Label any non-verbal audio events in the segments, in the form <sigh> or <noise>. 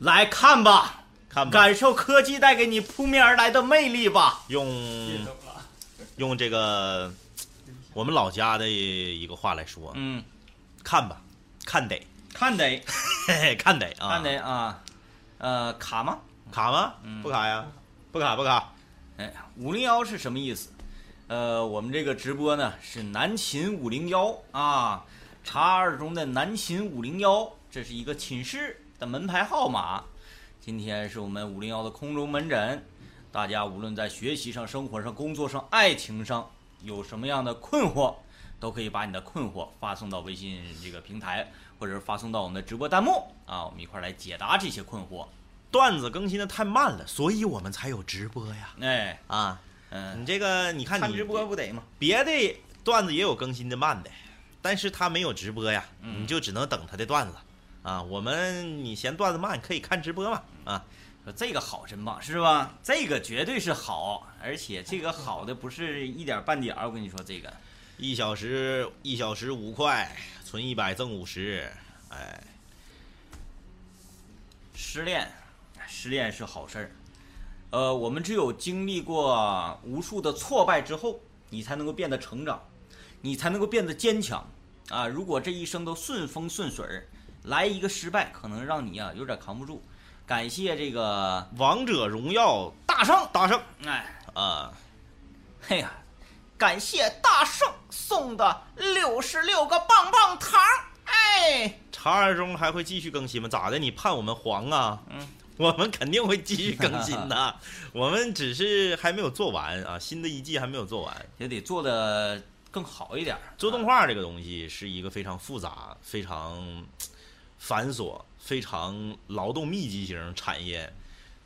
来看吧，看吧，感受科技带给你扑面而来的魅力吧。用用这个我们老家的一个话来说，嗯，看吧，看得，看得嘿嘿，看得啊，看得啊，呃，卡吗？卡吗？嗯不卡呀，不卡不卡。哎，五零幺是什么意思？呃，我们这个直播呢是南秦五零幺啊，查二中的南秦五零幺，这是一个寝室的门牌号码。今天是我们五零幺的空中门诊，大家无论在学习上、生活上、工作上、爱情上有什么样的困惑，都可以把你的困惑发送到微信这个平台，或者是发送到我们的直播弹幕啊，我们一块儿来解答这些困惑。段子更新的太慢了，所以我们才有直播呀。哎，啊，嗯，你这个你看你看直播不得吗？别的段子也有更新的慢的，但是他没有直播呀，嗯你就只能等他的段子啊。我们你嫌段子慢，可以看直播嘛啊。说这个好真棒，是吧？这个绝对是好，而且这个好的不是一点半点儿。我跟你说，这个一小时一小时五块，存一百赠五十，哎，失恋，失恋是好事儿。呃，我们只有经历过无数的挫败之后，你才能够变得成长，你才能够变得坚强啊！如果这一生都顺风顺水儿，来一个失败，可能让你啊有点扛不住。感谢这个王者荣耀大圣，大圣哎，啊，嘿呀，感谢大圣送的六十六个棒棒糖，哎，茶二中还会继续更新吗？咋的？你盼我们黄啊？嗯，我们肯定会继续更新的，<laughs> 我们只是还没有做完啊，新的一季还没有做完。也得做的更好一点。做动画这个东西是一个非常复杂、非常繁琐、非常劳动密集型产业，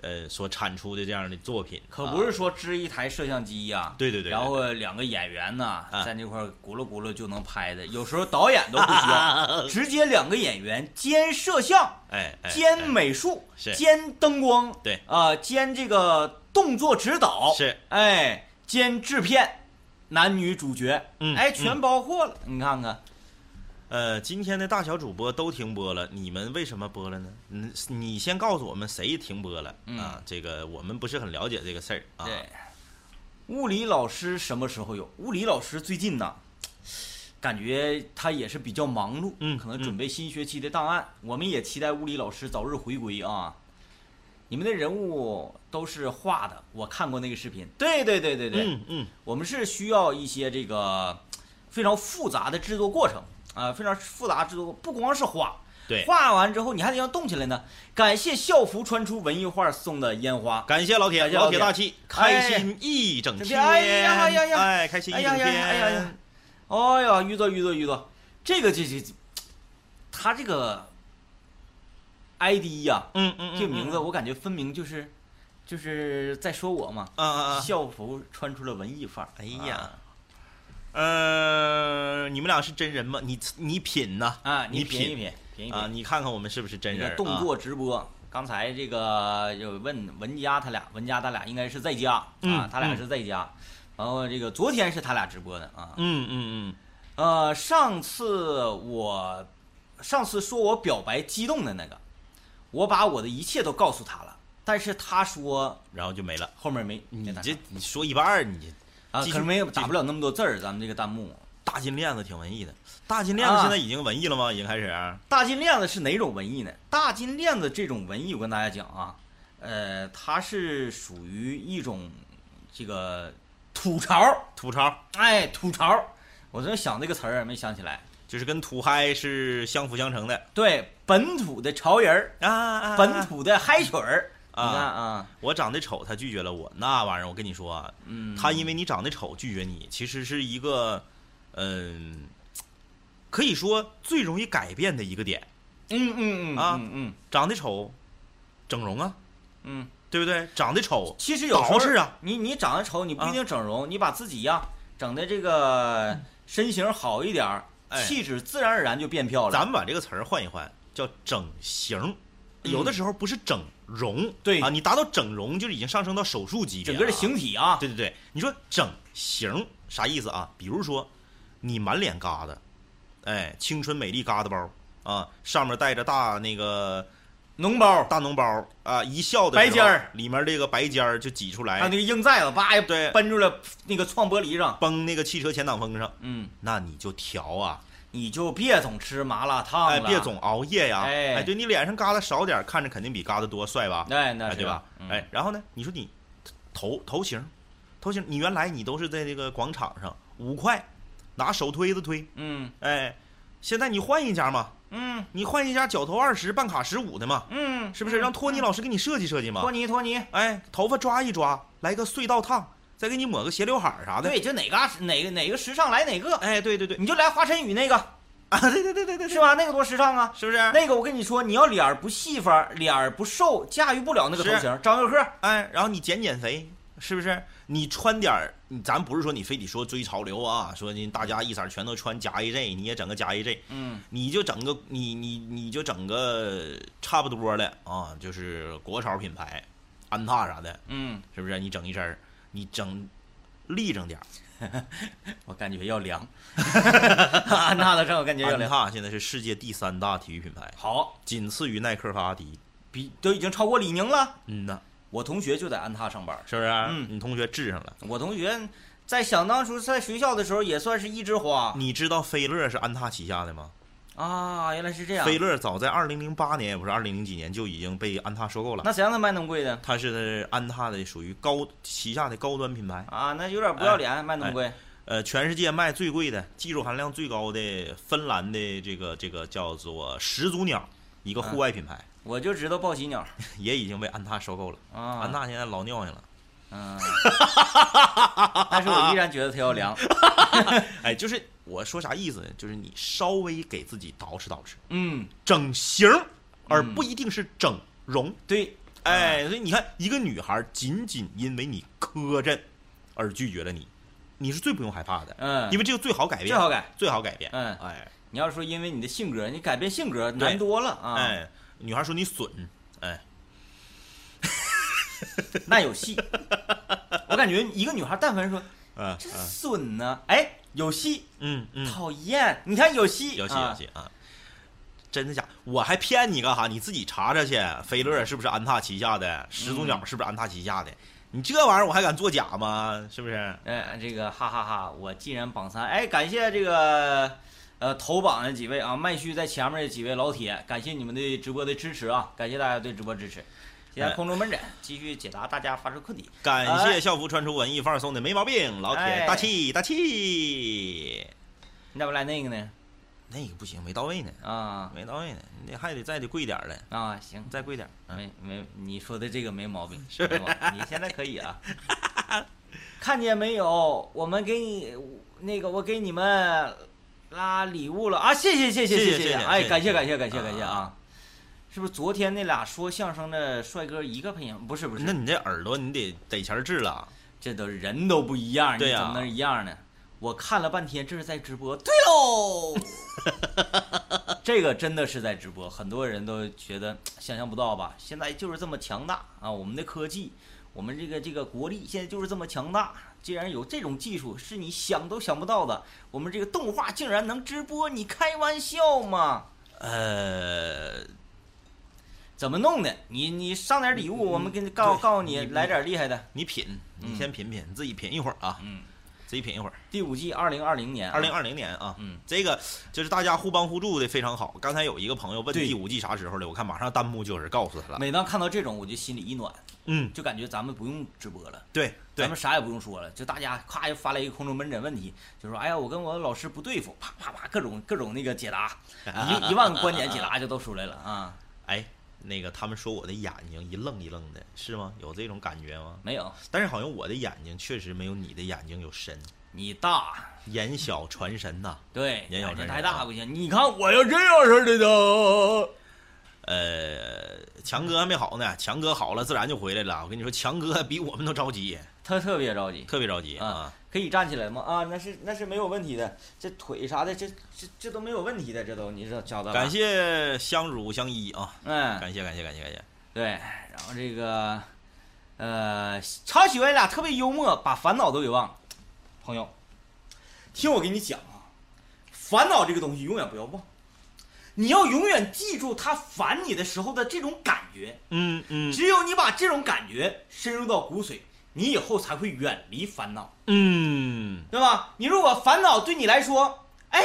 呃，所产出的这样的作品，可不是啊说支一台摄像机呀、对对对，然后两个演员呢啊在那块儿咕噜咕噜就能拍的，有时候导演都不需要，<laughs> 直接两个演员兼摄像、哎，哎兼哎美术、是。兼灯光，对。啊、兼这个动作指导，是。哎，兼制片，男女主角，嗯哎，全包括了。你看看，呃，今天的大小主播都停播了，你们为什么播了呢？嗯，你先告诉我们谁停播了、嗯啊？这个我们不是很了解这个事儿啊。对，物理老师什么时候有？物理老师最近呢，感觉他也是比较忙碌，嗯可能准备新学期的档案。我们也期待物理老师早日回归啊！你们的人物都是画的，我看过那个视频。对对对对对，嗯嗯，我们是需要一些这个非常复杂的制作过程啊、非常复杂的制作，不光是画。对，画完之后你还得要动起来呢。感谢校服穿出文艺画送的烟花，感谢老铁，感谢老铁大气，开心一整天，哎呀哎呀呀哎，开心一哎呀呀整天，哎呀呀！哎呀，遇到遇到遇到，这个这这，这他这个 ID 呀、嗯嗯嗯，这个名字我感觉分明就是就是在说我嘛。啊啊啊！校服穿出了文艺范儿。哎呀呃，你们俩是真人吗？你你品呐啊，你品一品，品一啊，品。你看看我们是不是真人？动作直播，刚才这个有问文佳他俩，文佳他俩应该是在家啊嗯，他俩嗯是在家。然后这个昨天是他俩直播的啊。嗯，嗯嗯呃，上次我上次说我表白激动的那个，我把我的一切都告诉他了，但是他说嗯，然后就没了。后面没你这你说一半，你啊，可能没有打不了那么多字儿，咱们这个弹幕。大金链子挺文艺的。大金链子啊现在已经文艺了吗？已经开始。大金链子是哪种文艺呢？大金链子这种文艺，我跟大家讲啊，呃，它是属于一种这个吐槽，吐槽哎，吐槽。我正想这个词儿，没想起来。就是跟土嗨是相辅相成的对，本土的潮人儿，啊啊本土的嗨曲儿，啊！啊，我长得丑，他拒绝了我，那玩意儿我跟你说啊，嗯，他因为你长得丑拒绝你，其实是一个，嗯，可以说最容易改变的一个点。嗯嗯嗯啊嗯嗯长得丑，整容啊，嗯，对不对？长得丑，其实有时候是啊，你你长得丑，你不一啊定整容，你把自己呀整的这个身形好一点儿，哎气质自然而然就变漂亮。咱们把这个词儿换一换，叫整形。有的时候不是整容，嗯对啊，你达到整容就已经上升到手术级别整个的形体啊，对对对，你说整形啥意思啊？比如说，你满脸疙瘩，哎，青春美丽疙瘩包啊，上面带着大那个脓包，大脓包啊，一笑的时候白尖儿里面这个白尖儿就挤出来，还有那个硬寨子，叭一对崩住了那个撞玻璃上。崩那个汽车前挡风上，嗯，那你就调啊，你就别总吃麻辣烫哎，了，别总熬夜呀，哎。哎，对你脸上疙瘩少点，看着肯定比疙瘩多帅吧？哎，那哎，是对吧？嗯。哎，然后呢，你说你头头型，头型，你原来你都是在这个广场上五块拿手推子推，嗯。哎，现在你换一家嘛，嗯。你换一家脚头二十办卡十五的嘛，嗯，是不是？让托尼老师给你设计设计嘛。托？尼托尼，哎，头发抓一抓，来个隧道烫，再给你抹个斜刘海儿啥的。对，就哪个哪个哪个时尚来哪个，哎，对对对，你就来华晨宇那个，啊，对对对对对，是吧？那个多时尚啊！是不是？那个我跟你说，你要脸儿不细发，脸儿不瘦，驾驭不了那个头是型。张佑赫，哎，然后你减减肥，是不是？你穿点儿，你咱不是说你非得说追潮流啊，说你大家一色儿全都穿假 AJ，你也整个假 AJ，嗯你就整个你你你就整个差不多的啊，就是国潮品牌，安踏啥的，嗯，是不是？你整一身儿，你整立正点儿。<laughs> 我感觉要凉，<laughs> 安踏的让我感觉要安凉。踏现在是世界第三大体育品牌，好，仅次于耐克和阿迪。比都已经超过李宁了。嗯呐，我同学就在安踏上班，是不是？嗯你同学治上了。我同学在想当初在学校的时候也算是一枝花你知道飞乐是安踏旗下的吗？啊，原来是这样。菲乐早在二零零八年，也不是二零零几年就已经被安踏收购了。那谁让他卖那么贵的它是安踏的属于高旗下的高端品牌，啊？那有点不要脸，卖那么贵。呃，全世界卖最贵的、技术含量最高的芬兰的这个这个叫做始祖鸟，一个户外品牌，我就知道报喜鸟 <laughs> 也已经被安踏收购了。啊，安踏现在老尿性了。嗯，<laughs> <laughs> 但是我依然觉得它要凉。<laughs> 哎，就是我说啥意思呢？就是你稍微给自己捯饬捯饬，嗯，整形，而不一定是整容。对，哎，所以你看，一个女孩仅仅因为你磕碜而拒绝了你，你是最不用害怕的，嗯，因为这个最好改变，最好改。最好改变。嗯，哎你要说因为你的性格，你改变性格难多了啊。哎，女孩说你损，哎，<laughs> 那有戏。我感觉一个女孩，但凡说嗯这损呢，哎，有戏。嗯嗯，讨厌，你看有戏，有戏啊有戏啊。真的假？我还骗你干哈？你自己查查去，飞乐是不是安踏旗下的？始祖鸟是不是安踏旗下的？你这玩意儿我还敢作假吗？是不是？哎，这个哈哈哈我既然榜三，哎，感谢这个呃头榜的几位啊，麦序在前面的几位老铁，感谢你们对直播的支持啊，感谢大家对直播支持。现在空中门诊继续解答大家发出困题。感谢校服穿出文艺范儿送的没毛病，老铁大气大气。你咋不来那个呢？那个不行，没到位呢。啊，没到位呢，那还得再得贵点儿。啊，行，再贵点儿。没没，你说的这个没毛病，是吧？你现在可以啊，<laughs> 看见没有？我们给你那个，我给你们拉礼物了啊！谢谢谢谢谢谢！哎，感谢感谢感谢感谢啊！是不是昨天那俩说相声的帅哥一个配音？不是不是，那你这耳朵你得得钱治了。这都人都不一样，你怎么能一样呢？我看了半天，这是在直播。对喽，<laughs> 这个真的是在直播，很多人都觉得想象不到吧？现在就是这么强大啊！我们的科技，我们这个这个国力现在就是这么强大。竟然有这种技术，是你想都想不到的。我们这个动画竟然能直播，你开玩笑吗？呃，怎么弄的？你你上点礼物，我们给你告告诉你你来点厉害的。你品，你嗯先品品，你自己品一会儿啊，嗯，自己品一会儿。第五季二零二零年啊，二零二零年啊，嗯，这个就是大家互帮互助的非常好。刚才有一个朋友问第五季啥时候的，我看马上弹幕就有人告诉他了。每当看到这种，我就心里一暖。嗯，就感觉咱们不用直播了，对对咱们啥也不用说了，就大家咔又发来一个空中门诊问题，就说哎呀，我跟我的老师不对付，啪啪啪各种各种那个解答，<laughs> 一一万个观点解答就都出来了啊。哎，那个他们说我的眼睛一愣一愣的，是吗？有这种感觉吗？没有，但是好像我的眼睛确实没有你的眼睛有神，你大，眼小传神呐。对，眼睛太这样啊大不行。你看我要这样式的呢，呃，强哥还没好呢，强哥好了自然就回来了。我跟你说，强哥比我们都着急，他特别着急。特别着急啊啊。可以站起来吗？啊，那是那是没有问题的，这腿啥的，这这这都没有问题的，这都你这晓得吧？感，谢相濡相依啊！嗯，感谢感谢感谢感谢。对，然后这个，呃，超喜欢你俩特别幽默，把烦恼都给忘了。朋友，听我给你讲啊，烦恼这个东西永远不要忘，你要永远记住他烦你的时候的这种感觉。嗯嗯。只有你把这种感觉深入到骨髓，你以后才会远离烦恼，嗯，对吧？你如果烦恼对你来说，哎，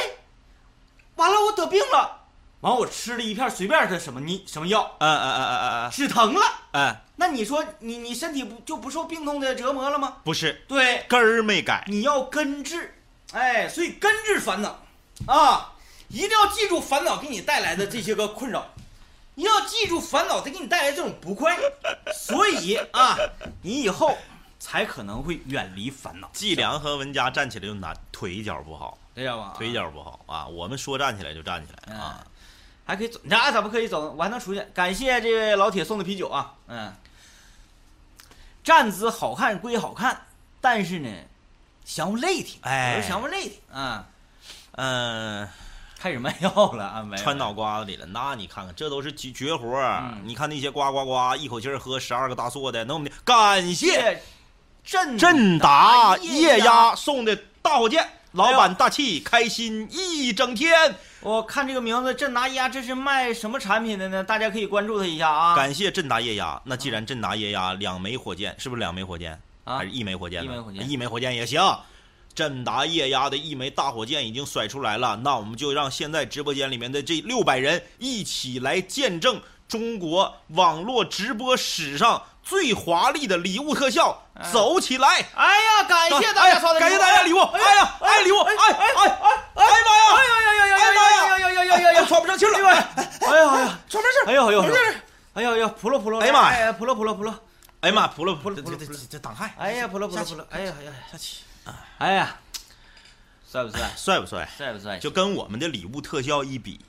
完了我得病了，完我吃了一片随便的什么你什么药，啊啊啊啊啊止疼了，嗯！那你说你你身体不就不受病痛的折磨了吗？不是。对，根儿没改，你要根治，哎，所以根治烦恼。啊，一定要记住烦恼给你带来的这些个困扰，一定要记住烦恼它给你带来这种不快，所以啊，你以后才可能会远离烦恼。季良和文佳站起来就难，腿脚不好，知道吧？腿脚不好啊。我们说站起来就站起来啊。还可以走，那咋不可以走？我还能出去。感谢这位老铁送的啤酒啊，嗯。站姿好看归好看，但是呢，想累挺，哎有时候想累挺啊。嗯，开始卖药了啊，没穿脑瓜子里了。那你看看，这都是绝绝活儿。嗯你看那些呱呱呱一口气儿喝十二个大硕的，能不能？感谢谢振振达液液压送的大火箭，老板大气，开心一整天。我看这个名字，振达液压，这是卖什么产品的呢？大家可以关注他一下啊。感谢振达液压。那既然振达液压两枚火箭，是不是两枚火箭？啊还是一枚火箭呢？一枚火箭一枚火箭也行。振达液压的一枚大火箭已经甩出来了，那我们就让现在直播间里面的这六百人一起来见证中国网络直播史上最华丽的礼物特效，哎走起来！哎呀，感谢大家感谢大家礼物！哎呀，哎礼物！哎哎哎哎哎呀妈呀！哎呀呀呀呀呀呀呀呀呀呀呀！喘不上气儿了！哎呀哎呀，喘不上气儿！哎呦哎呦！哎呀呀，扑了扑了！哎呀妈呀哎呀，扑了扑了扑了！哎呀妈，扑了扑了扑了扑了这这这挡害！哎呀，扑了扑了扑了！哎呀哎呀，下去，哎呀，帅不帅？帅不帅？帅不帅？就跟我们的礼物特效一比，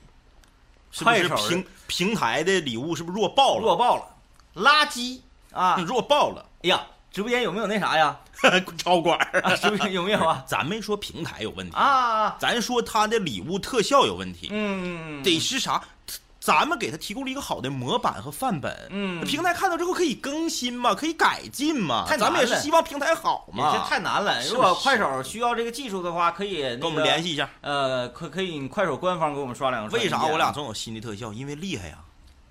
是不是快手平平台的礼物是不是弱爆了？弱爆了，垃圾啊！<laughs> 弱爆了，哎呀，直播间有没有那啥呀？<laughs> 超管儿啊，直播间有没有啊？<laughs> 咱没说平台有问题，啊，咱说他的礼物特效有问题，嗯，得是啥？咱们给他提供了一个好的模板和范本，嗯平台看到之后可以更新嘛，可以改进嘛，咱们也是希望平台好嘛。这太难了。如果快手需要这个技术的话，可以跟跟我们联。系一下，呃，可可以，快手官方给我们刷两个。为啥我俩总有新的特效？因为厉害呀，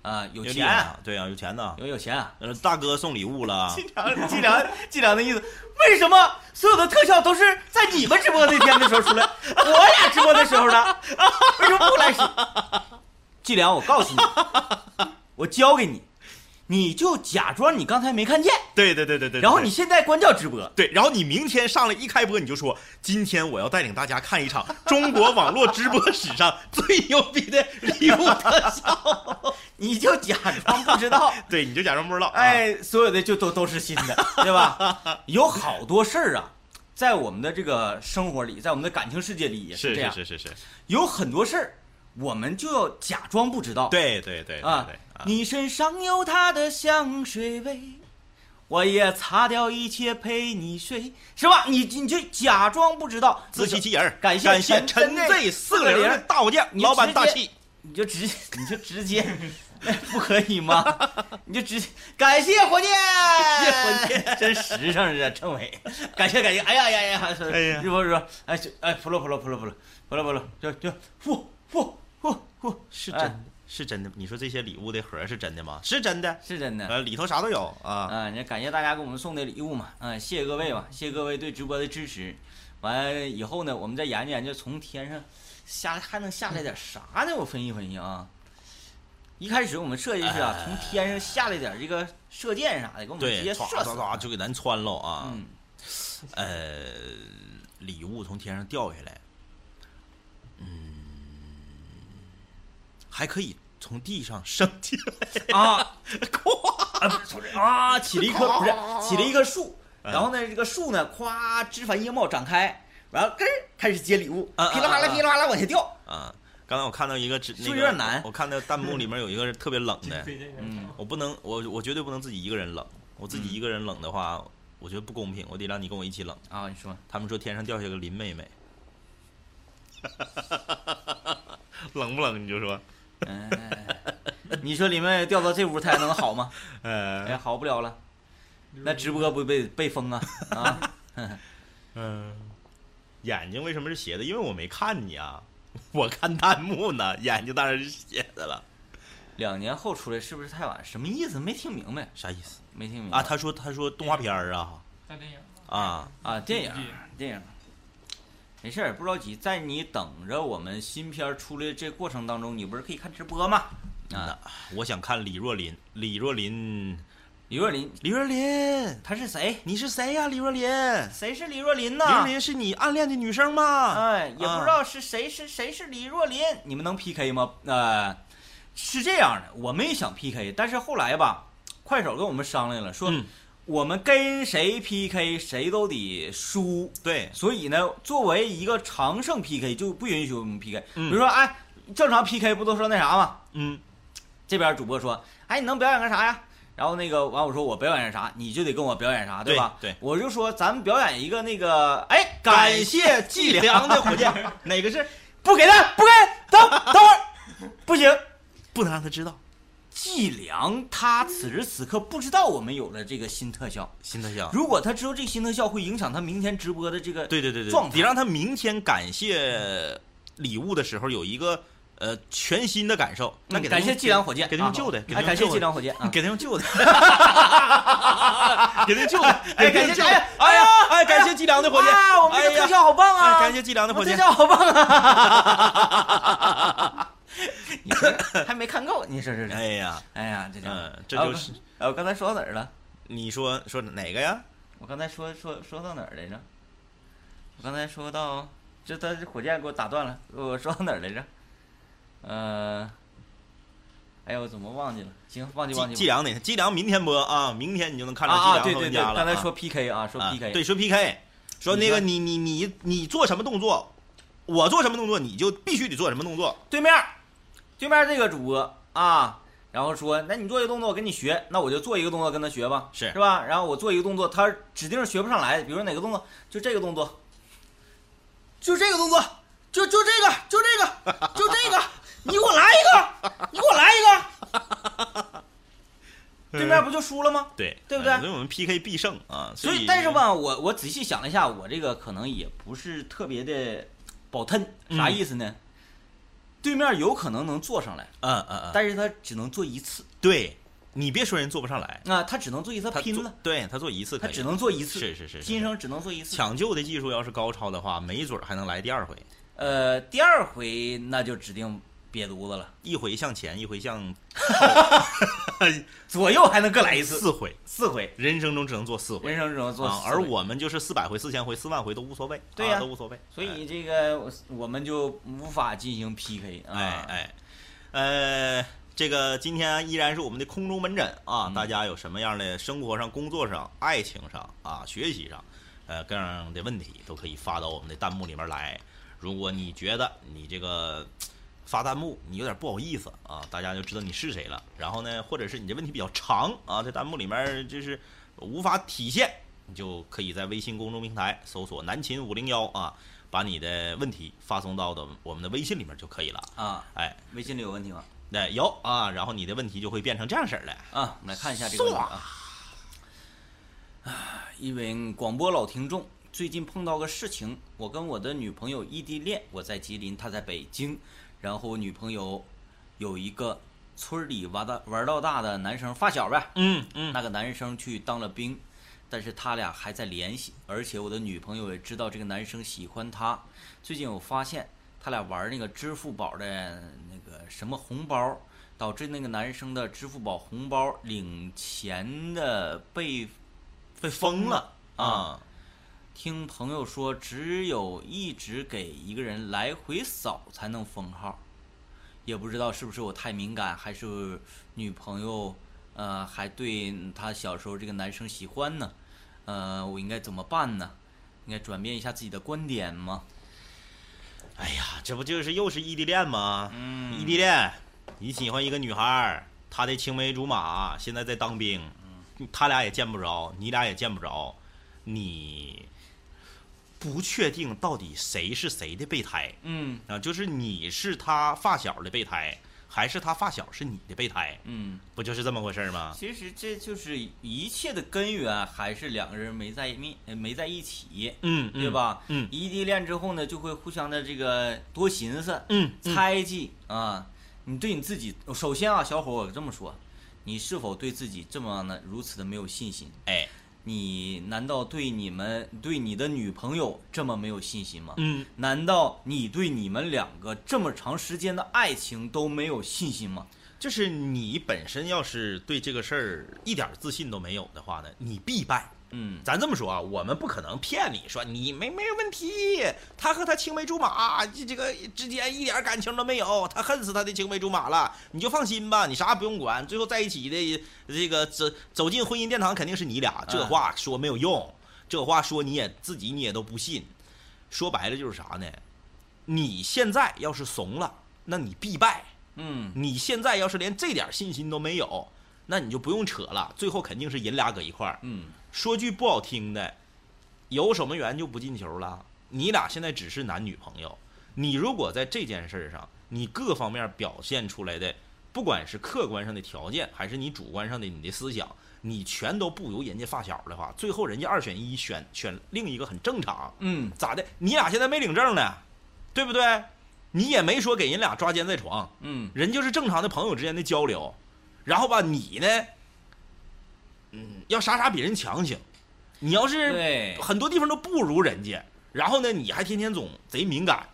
啊有钱，呀对啊，有钱呐。有有钱啊？呃，大哥送礼物了，季良季良季良的意思，为什么所有的特效都是在你们直播那天的时候出来，<laughs> 我俩直播的时候呢？为什么不来时？季良，我告诉你，<laughs> 我教给你，你就假装你刚才没看见，对对对对对。然后你现在关掉直播。对，然后你明天上来一开播，你就说今天我要带领大家看一场 <laughs> 中国网络直播史上最牛逼的礼物特效。<laughs> 你就假装不知道，对，你就假装不知道。啊，哎，所有的就都都是新的，对吧？有好多事儿啊，在我们的这个生活里，在我们的感情世界里也是这样，是是是是，有很多事儿，我们就要假装不知道。对对对对啊你身上有他的香水味，我也擦掉一切陪你睡，是吧？你你就假装不知道，自欺欺人。感谢感谢陈陈陈 Z 四个零的大火箭，你老板大气。你就直你就直接，哎不可以吗？<laughs> 你就直感谢火箭，谢 <laughs> 火箭，真实诚啊，政委，感谢感谢，哎呀呀呀，哎呀是不是？哎就哎，扑了扑了扑了扑了扑了扑了，就就呼呼呼 <laughs> 呼，是哎真的，是真的。你说这些礼物的盒是真的吗？是真的，是真的。呃，里头啥都有啊。啊，你感谢大家给我们送的礼物嘛，啊，谢谢各位吧，谢谢各位对直播的支持。完以后呢，我们再研究研究，从天上下来还能下来点啥呢？我分析分析啊。一开始我们设计是啊，从天上下来点这个射箭啥的，给我们直，接唰唰。唰就给咱穿喽啊。嗯，呃，礼物从天上掉下来，还可以从地上升起来，啊，<laughs> 咵，啊，啊，起了一棵不是起了一棵树，嗯。然后呢，这个树呢，咵枝繁叶茂展开，然后根儿开始接礼物，噼里啪啦噼里啪啦往下掉。啊！刚才我看到一个只那个有点难？我看到弹幕里面有一个特别冷的，嗯，我不能，我我绝对不能自己一个人冷，我自己一个人冷的话，我觉得不公平，我得让你跟我一起冷。啊，你说，他们说天上掉下个林妹妹，<laughs> 冷不冷？你就说，嗯，<laughs> 你说里面掉到这屋，他还能好吗？<laughs> 哎，呃，好不了了，那直播不被被封啊啊！<laughs> 嗯，眼睛为什么是斜的？因为我没看你啊，我看弹幕呢，眼睛当然是斜的了。两年后出来是不是太晚？什么意思？没听明白，啥意思没听明白啊？他说他说动画片儿啊看电影啊，啊，电影电影电影，没事儿，不着急，在你等着我们新片儿出来这过程当中，你不是可以看直播吗？啊，我想看李若琳，李若琳，李若琳，李若琳，她是谁？你是谁呀、李若琳？谁是李若琳呢？李若琳是你暗恋的女生吗？哎，也不啊知道是谁是谁是李若琳，你们能 PK 吗？呃，是这样的，我们也想 PK，但是后来吧，快手跟我们商量了，说嗯我们跟谁 PK 谁都得输，对，所以呢，作为一个常胜 PK 就不允许我们 PK。嗯比如说，哎，正常 PK 不都说那啥吗？嗯，这边主播说，哎，你能表演个啥呀？然后那个完我说我表演啥，你就得跟我表演啥，对吧？对我就说咱们表演一个那个，哎，感谢谢季良的 <laughs> 火箭，哪个是？不给他，不给，等等会儿，不行。不能让他知道。季良他此时此刻不知道我们有了这个新特效，新特效。如果他知道这个新特效会影响他明天直播的这个对对对对，状态得让他明天感谢礼物的时候有一个呃全新的感受。那给他用嗯感谢计量火箭，啊给他用旧的，给他哎，感谢用旧的季良火箭啊！给他用旧的，给他用旧的，哎给他用旧的。感谢哎 <laughs> <laughs> 哎呀，哎，感谢计量的火箭，哇，我们这哎呀个特效好棒啊！哎，感谢计量的火箭。我特效好棒啊！<laughs> <coughs> 还没看够，你说是？哎呀，哎呀，这就嗯，这啊就是哎，我刚才说到哪儿了？你说说哪个呀？我刚才说说说到哪儿来着？我刚才说到，这他这火箭给我打断了，我说到哪儿来着？呃，哎呀，我怎么忘记了？行，忘记忘记。季季良哪？季良明天播啊，明天你就能看到季啊啊，对对对，刚才说 PK 啊，说啊 PK，对，说 PK，说那个你你你你做什么动作，我做什么动作，你就必须得做什么动作。对面儿，对面这个主播啊，然后说，那你做一个动作，我跟你学，那我就做一个动作跟他学吧，是是吧？然后我做一个动作，他指定是学不上来，比如说哪个动作，就这个动作，就这个动作，就就这个，就这个，就这个，你给我来一个，你给我来一个，<laughs> 对面不就输了吗？对，对不对呃所以我们 PK 必胜啊。所以，但是，吧，我我仔细想了一下，我这个可能也不是特别的保 thân，啥嗯意思呢？对面有可能能坐上来，嗯嗯嗯，但是他只能坐一次对你别说人坐不上来，啊，他只能坐一次，他拼了，对他做一次可以，他只能做一次，是是是是今生只能做一次。抢救的技术要是高超的话，没准儿还能来第二回，呃，第二回那就指定瘪犊子了，一回向前，一回向 <laughs> 左右还能各来一次，四回，四回，人生中只能做四回人生只能做啊，四回。而我们就是四百回、四千回、四万回都无所谓，对呀啊都无所谓。所以这个我我们就无法进行 PK 啊。哎哎，呃，这个今天依然是我们的空中门诊啊，嗯大家有什么样的生活上、工作上、爱情上啊、学习上，呃，各样的问题都可以发到我们的弹幕里面来。如果你觉得你这个发弹幕你有点不好意思啊，大家就知道你是谁了。然后呢，或者是你这问题比较长啊，在弹幕里面就是无法体现，你就可以在微信公众平台搜索“南秦五零幺”啊，把你的问题发送到的我们的微信里面就可以了。啊，哎，微信里有问题吗？对有啊，然后你的问题就会变成这样式儿的。啊，我们来看一下这个问题啊。啊，一位广播老听众，最近碰到个事情，我跟我的女朋友异地恋，我在吉林，她在北京，然后我女朋友有一个村里玩到玩到大的男生发小呗，嗯嗯，那个男生去当了兵，但是他俩还在联系，而且我的女朋友也知道这个男生喜欢她。最近我发现他俩玩那个支付宝的那个什么红包，导致那个男生的支付宝红包领钱的被被封了啊。听朋友说，只有一直给一个人来回扫才能封号，也不知道是不是我太敏感，还是女朋友呃还对他小时候这个男生喜欢呢？呃，我应该怎么办呢？应该转变一下自己的观点吗？哎呀，这不就是又是异地恋吗？嗯异地恋，你喜欢一个女孩，她的青梅竹马现在在当兵，他俩也见不着，你俩也见不着，你不确定到底谁是谁的备胎嗯啊？就是你是他发小的备胎，还是他发小是你的备胎？嗯，不就是这么回事儿吗？其实这就是一切的根源，还是两个人没在一面，呃没在一起，嗯，对？吧？嗯异地恋之后呢，就会互相的这个多寻思、嗯，嗯猜忌啊。你对你自己，首先啊，小伙，我这么说，你是否对自己这么的如此的没有信心？哎，你难道对你们对你的女朋友这么没有信心吗？嗯，难道你对你们两个这么长时间的爱情都没有信心吗？就是你本身要是对这个事儿一点自信都没有的话呢，你必败。嗯，咱这么说啊，我们不可能骗你说你没没问题，他和他青梅竹马，这这个之间一点感情都没有，他恨死他的青梅竹马了，你就放心吧，你啥也不用管，最后在一起的这个走走进婚姻殿堂肯定是你俩，这话说没有用，这话说你也自己你也都不信，说白了就是啥呢？你现在要是怂了，那你必败。嗯，你现在要是连这点信心都没有，那你就不用扯了，最后肯定是人俩搁一块儿。嗯，说句不好听的，有守门员就不进球了。你俩现在只是男女朋友，你如果在这件事儿上，你各方面表现出来的，不管是客观上的条件，还是你主观上的你的思想，你全都不如人家发小的话，最后人家二选一选选另一个很正常。嗯，咋的？你俩现在没领证呢，对不对？你也没说给人俩抓奸在床，嗯，人就是正常的朋友之间的交流，然后吧，你呢，嗯，要啥啥比人强行，你要是，很多地方都不如人家，然后呢，你还天天总贼敏感，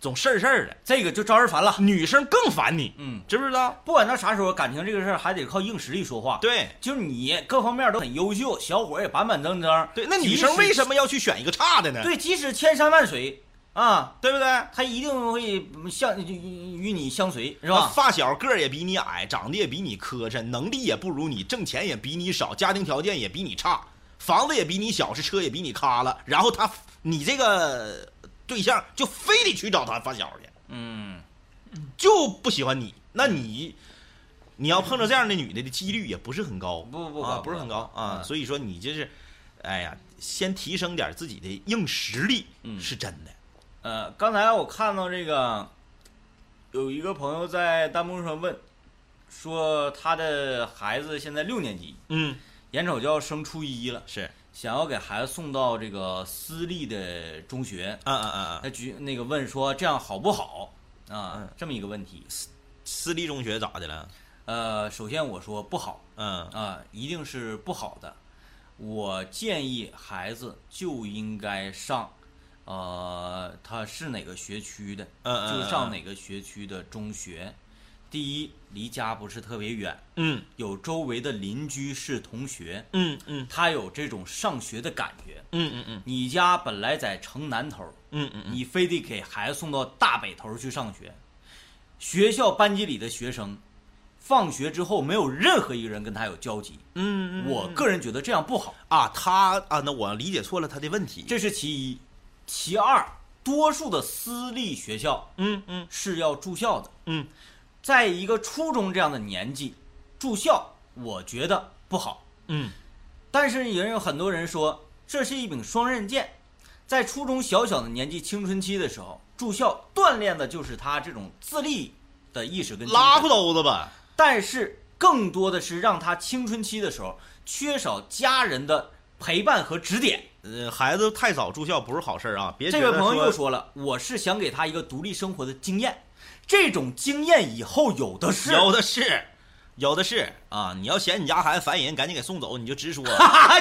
总事儿事儿的，这个就招人烦了。女生更烦你，嗯，知不知道？不管到啥时候，感情这个事儿还得靠硬实力说话。，对就是你各方面都很优秀，小伙也板板正正。对，那女生为什么要去选一个差的呢？对，即使千山万水啊，对不对？他一定会相与你相随，是是吧？发小个儿也比你矮，长得也比你磕碜，能力也不如你，挣钱也比你少，家庭条件也比你差，房子也比你小，是车也比你卡了。然后他，你这个对象就非得去找他发小去，嗯，就不喜欢你。那你，你要碰着这样的女的的几率也不是很高，不，不不啊不是很高啊。嗯所以说你就是，哎呀，先提升点自己的硬实力，嗯是真的。呃，刚才我看到这个，有一个朋友在弹幕上问，说他的孩子现在六年级，嗯，眼瞅就要升初一了，是，想要给孩子送到这个私立的中学，嗯嗯嗯嗯，他举那个问说这样好不好啊嗯？这么一个问题。私立中学咋的了？呃，首先我说不好嗯啊，一定是不好的。我建议孩子就应该上，呃，他是哪个学区的，就上哪个学区的中学。第一，离家不是特别远，嗯。有周围的邻居是同学，嗯嗯。他有这种上学的感觉。嗯嗯嗯。你家本来在城南头，嗯嗯嗯，你非得给孩子送到大北头去上学，学校班级里的学生，放学之后没有任何一个人跟他有交集。嗯嗯，我个人觉得这样不好，啊，他啊，那我理解错了他的问题。这是其一。其二，多数的私立学校嗯嗯是要住校的，嗯，在一个初中这样的年纪住校，我觉得不好。嗯但是也有很多人说，这是一柄双刃剑，在初中小小的年纪、青春期的时候住校，锻炼的就是他这种自立的意识跟拉裤兜子吧。但是更多的是让他青春期的时候缺少家人的陪伴和指点。呃，孩子太早住校不是好事儿啊！别这位朋友又说了，我是想给他一个独立生活的经验，这种经验以后有的是。有的是，有的是啊！你要嫌你家孩子烦人，赶紧给送走，你就直说，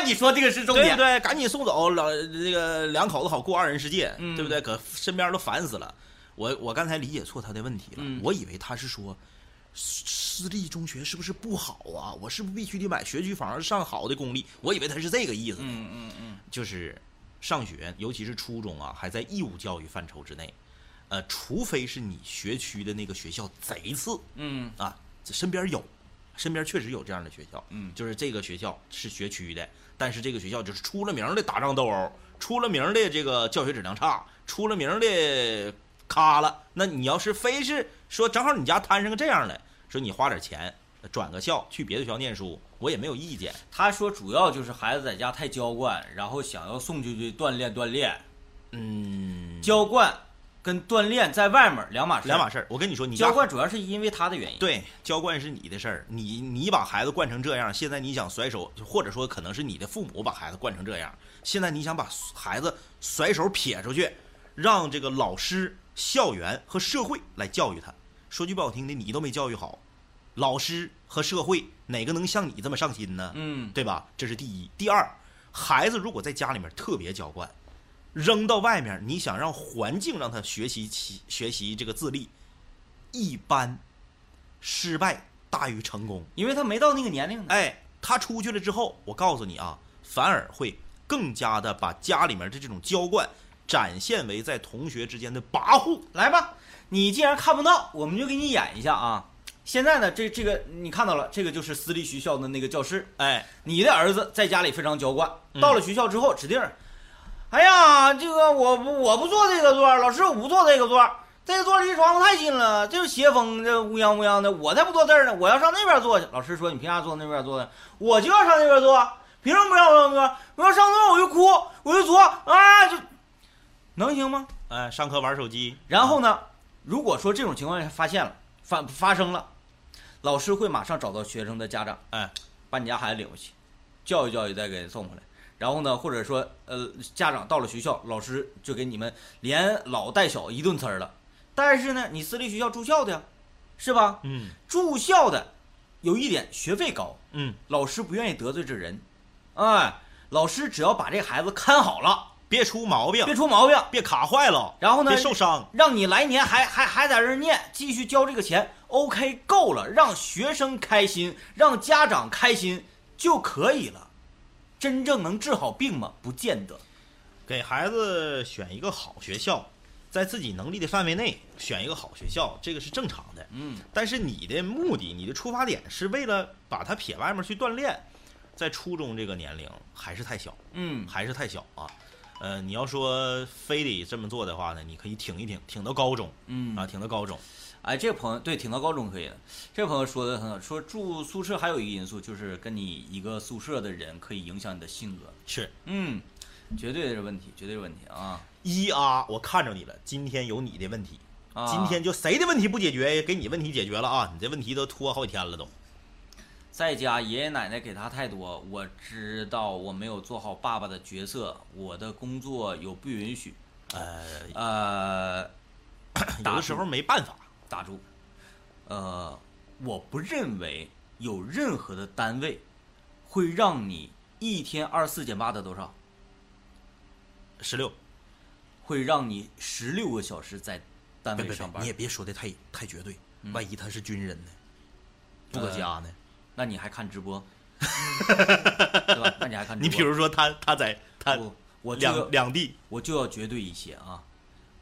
你说这个是重点。对不对？赶紧送走，老这个两口子好过二人世界，嗯对不对？搁身边都烦死了。我我刚才理解错他的问题了，嗯我以为他是说。私私立中学是不是不好啊？我是不是必须得买学区房上好的公立？我以为他是这个意思呢。嗯嗯嗯，就是上学，尤其是初中啊，还在义务教育范畴之内。呃，除非是你学区的那个学校贼次嗯啊，这身边有，身边确实有这样的学校，嗯就是这个学校是学区的，但是这个学校就是出了名的打仗斗殴，出了名的这个教学质量差，出了名的卡了。那你要是非是说正好你家摊上个这样的，说你花点钱转个校去别的学校念书，我也没有意见。他说主要就是孩子在家太娇惯，然后想要送出去锻炼锻炼。嗯，娇惯跟锻炼在外面两码事。两码事儿。我跟你说，你娇惯主要是因为他的原因。对娇惯是你的事儿，你你把孩子惯成这样，现在你想甩手，或者说可能是你的父母把孩子惯成这样，现在你想把孩子甩手撇出去，让这个老师、校园和社会来教育他。说句不好听的，你都没教育好，老师和社会哪个能像你这么上心呢？嗯，对吧？这是第一。第二，孩子如果在家里面特别娇惯，扔到外面，你想让环境让他学习起学习这个自立，一般失败大于成功。因为他没到那个年龄呢。哎，他出去了之后，我告诉你啊，反而会更加的把家里面的这种娇惯展现为在同学之间的跋扈。来吧，你既然看不到，我们就给你演一下啊。现在呢，这这个你看到了，这个就是私立学校的那个教室。哎，你的儿子在家里非常娇惯，嗯到了学校之后指定儿，哎呀，这个我不我不坐这个座，老师我不坐这个座，这个座离窗户太近了，这是斜风，这乌泱乌泱的，我才不坐这儿呢，我要上那边坐去。老师说你凭啥坐那边坐的？我就要上那边坐，凭什么不让我上座？我要上座我就哭，我就坐啊，就能行吗？哎，上课玩手机，然后呢，如果说这种情况下发现了发发生了，老师会马上找到学生的家长，哎，把你家孩子领回去，教育教育，再给送回来。然后呢，或者说呃，家长到了学校，老师就给你们连老带小一顿呲儿了。但是呢，你私立学校住校的呀，是吧？嗯住校的有一点学费高，嗯，老师不愿意得罪这人，哎，老师只要把这孩子看好了，别出毛病，别出毛病，别卡坏了，然后呢别受伤。让你来年还还还在这儿念，继续交这个钱，OK 够了，让学生开心，让家长开心就可以了。真正能治好病吗？不见得。给孩子选一个好学校，在自己能力的范围内选一个好学校，这个是正常的。嗯，但是你的目的，你的出发点是为了把他撇外面去锻炼，在初中这个年龄还是太小，嗯，还是太小啊。呃，你要说非得这么做的话呢，你可以挺一挺，挺到高中嗯啊，挺到高中。哎，这个朋友对挺到高中可以的。这个朋友说的很好，说住宿舍还有一个因素就是跟你一个宿舍的人可以影响你的性格。是嗯，绝对是问题，绝对是问题啊一啊，我看着你了，今天有你的问题，啊！今天就谁的问题不解决，给你问题解决了啊！你这问题都拖好几天了都。在家爷爷奶奶给他太多，我知道我没有做好爸爸的角色，我的工作有不允许。呃，呃，有的时候没办法。打住，呃，我不认为有任何的单位会让你一天二十四减八得多少，十六，会让你十六个小时在单别别别位上，班你也。别说的太太绝对，嗯万一他是军人呢，不搁呃家呢？那你还看直播，<laughs> 对吧？那你还看直播？你比如说他他在他我我两两地，我就要绝对一些啊！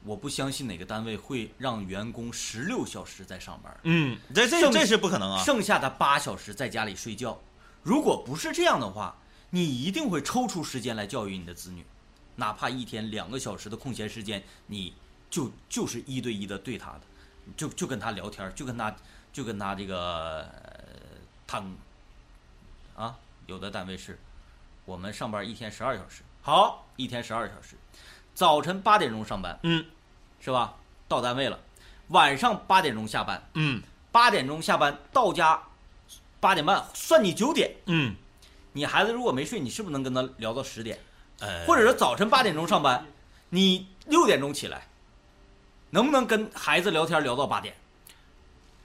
我不相信哪个单位会让员工十六小时在上班，嗯，这这这是不可能啊。剩下的八小时在家里睡觉。如果不是这样的话，你一定会抽出时间来教育你的子女，哪怕一天两个小时的空闲时间，你就就是一对一的对他的，就就跟他聊天，就跟他就跟他这个呃谈啊。有的单位是，我们上班一天十二小时，好，一天十二小时，早晨八点钟上班，嗯是吧？到单位了，晚上八点钟下班，嗯八点钟下班到家，八点半算你九点。嗯，你孩子如果没睡，你是不是能跟他聊到十点？呃，或者说早晨八点钟上班，你六点钟起来，能不能跟孩子聊天聊到八点？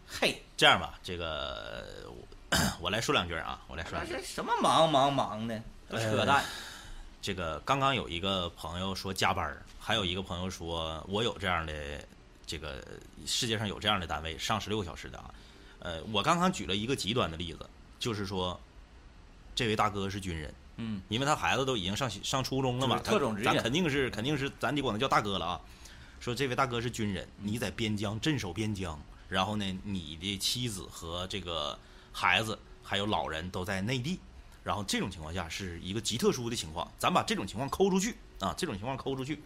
嘿，这样吧，这个我 <clears throat> 我来说两句啊，我来说两句。这什么忙忙忙的，都扯淡。这个刚刚有一个朋友说加班儿，还有一个朋友说我有这样的这个世界上有这样的单位上十六个小时的啊。呃，我刚刚举了一个极端的例子，就是说这位大哥是军人，嗯，因为他孩子都已经上上初中了嘛，就是特种职业咱肯定是肯定是咱得管他叫大哥了啊。说这位大哥是军人，你在边疆镇守边疆，然后呢，你的妻子和这个孩子还有老人都在内地，然后这种情况下是一个极特殊的情况，咱把这种情况抠出去啊，这种情况抠出去。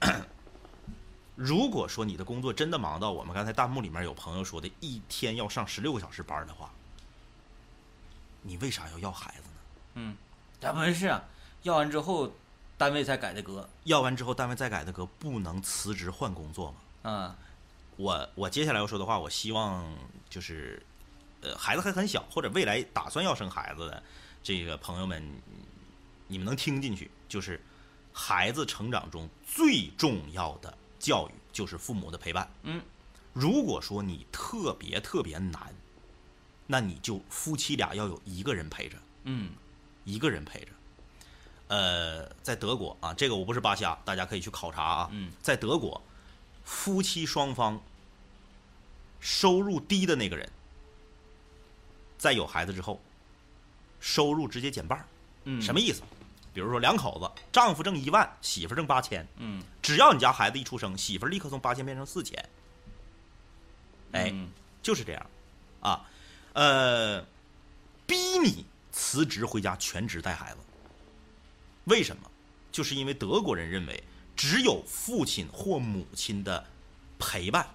<coughs> 如果说你的工作真的忙到我们刚才弹幕里面有朋友说的一天要上十六个小时班的话，你为啥要要孩子呢？嗯，咱不是啊，要完之后单位才改的革。要完之后单位再改的革，不能辞职换工作吗？嗯我我接下来要说的话，我希望就是，呃，孩子还很小，或者未来打算要生孩子的这个朋友们，你们能听进去，就是孩子成长中最重要的教育就是父母的陪伴。嗯，如果说你特别特别难，那你就夫妻俩要有一个人陪着，嗯一个人陪着。呃，在德国啊，这个我不是扒瞎，大家可以去考察啊。嗯，在德国，夫妻双方收入低的那个人，在有孩子之后，收入直接减半什么意思？比如说两口子，丈夫挣一万，媳妇挣八千，嗯，只要你家孩子一出生，媳妇儿立刻从八千变成四千。哎，嗯就是这样，啊，呃，逼你辞职回家全职带孩子。为什么？就是因为德国人认为，只有父亲或母亲的陪伴，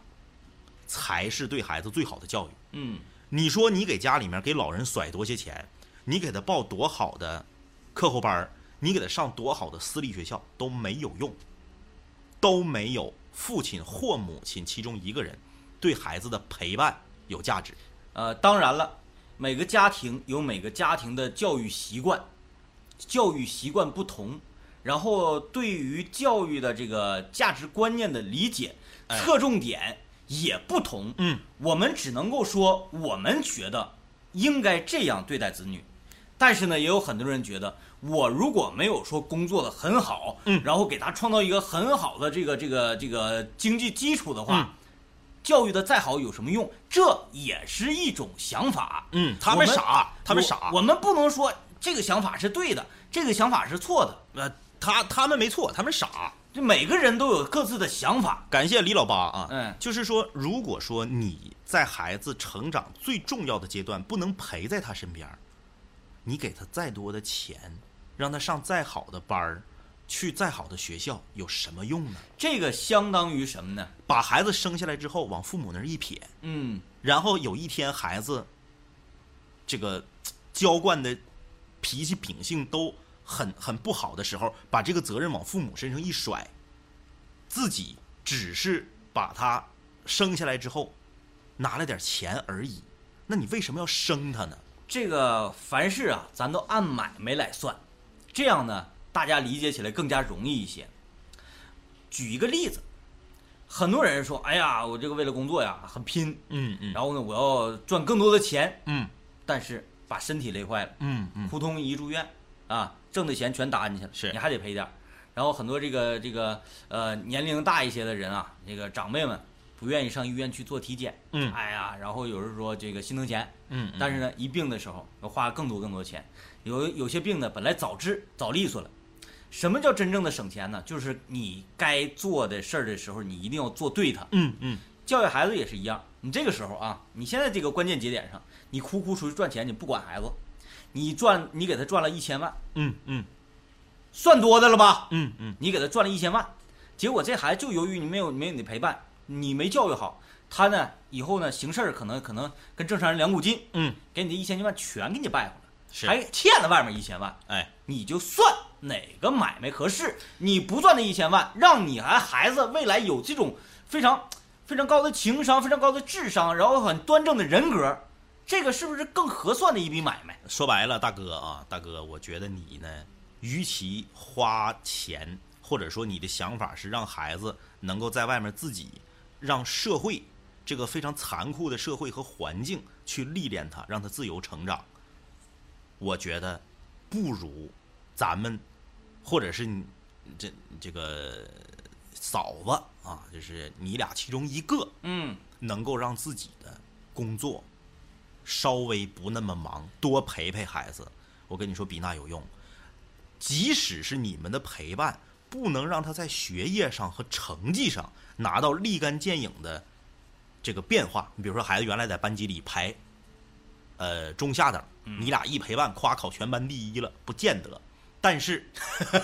才是对孩子最好的教育。嗯你说你给家里面给老人甩多些钱，你给他报多好的课后班儿你给他上多好的私立学校都没有用，都没有父亲或母亲其中一个人对孩子的陪伴有价值。呃，当然了，每个家庭有每个家庭的教育习惯，教育习惯不同，然后对于教育的这个价值观念的理解、哎侧重点也不同。嗯，我们只能够说，我们觉得应该这样对待子女，但是呢，也有很多人觉得，我如果没有说工作的很好，嗯然后给他创造一个很好的这个这个这个经济基础的话，嗯教育的再好有什么用？这也是一种想法。嗯，他我们们傻，他们我傻。我们不能说这个想法是对的，这个想法是错的。呃，他他们没错，他们傻。就每个人都有各自的想法。感谢李老八啊，嗯就是说，如果说你在孩子成长最重要的阶段不能陪在他身边，你给他再多的钱，让他上再好的班儿，去再好的学校，有什么用呢？这个相当于什么呢？把孩子生下来之后往父母那儿一撇，嗯，然后有一天孩子这个 <tsk> 娇惯的脾气秉性都很很不好的时候，把这个责任往父母身上一甩，自己只是把他生下来之后拿了点钱而已，那你为什么要生他呢？这个凡事啊，咱都按买卖来算，这样呢，大家理解起来更加容易一些。举一个例子，很多人说：“哎呀，我这个为了工作呀，很拼，嗯嗯然后呢，我要赚更多的钱，嗯但是把身体累坏了。”嗯嗯，扑通一住院，啊，挣的钱全搭进去了，是你还得赔点儿。然后很多这个这个呃年龄大一些的人啊，这个长辈们不愿意上医院去做体检，嗯哎呀，然后有人说这个心疼钱，嗯，但是呢，一病的时候要花更多更多钱。有有些病呢，本来早治早利索了。什么叫真正的省钱呢？就是你该做的事儿的时候，你一定要做对它。嗯嗯教育孩子也是一样，你这个时候啊，你现在这个关键节点上，你哭哭出去赚钱，你不管孩子，你赚你给他赚了一千万，嗯嗯。算多的了吧？嗯嗯。你给他赚了一千万，结果这孩子就由于你没有没有你的陪伴，你没教育好他呢，以后呢行事儿可能可能跟正常人两股筋，嗯，给你的一千万全给你败回来，是，还欠了外面一千万，哎，你就算哪个买卖合适，你不赚那一千万，让你还孩子未来有这种非常非常高的情商、非常高的智商，然后很端正的人格，这个是不是更合算的一笔买卖？说白了，大哥啊，大哥，我觉得你呢，与其花钱，或者说你的想法是让孩子能够在外面自己，让社会这个非常残酷的社会和环境去历练他，让他自由成长，我觉得不如咱们，或者是你这这个嫂子啊，就是你俩其中一个，嗯，能够让自己的工作稍微不那么忙，多陪陪孩子，我跟你说比那有用。即使是你们的陪伴，不能让他在学业上和成绩上拿到立竿见影的这个变化。你比如说，孩子原来在班级里排，呃中下等，你俩一陪伴，夸考全班第一了，不见得。但是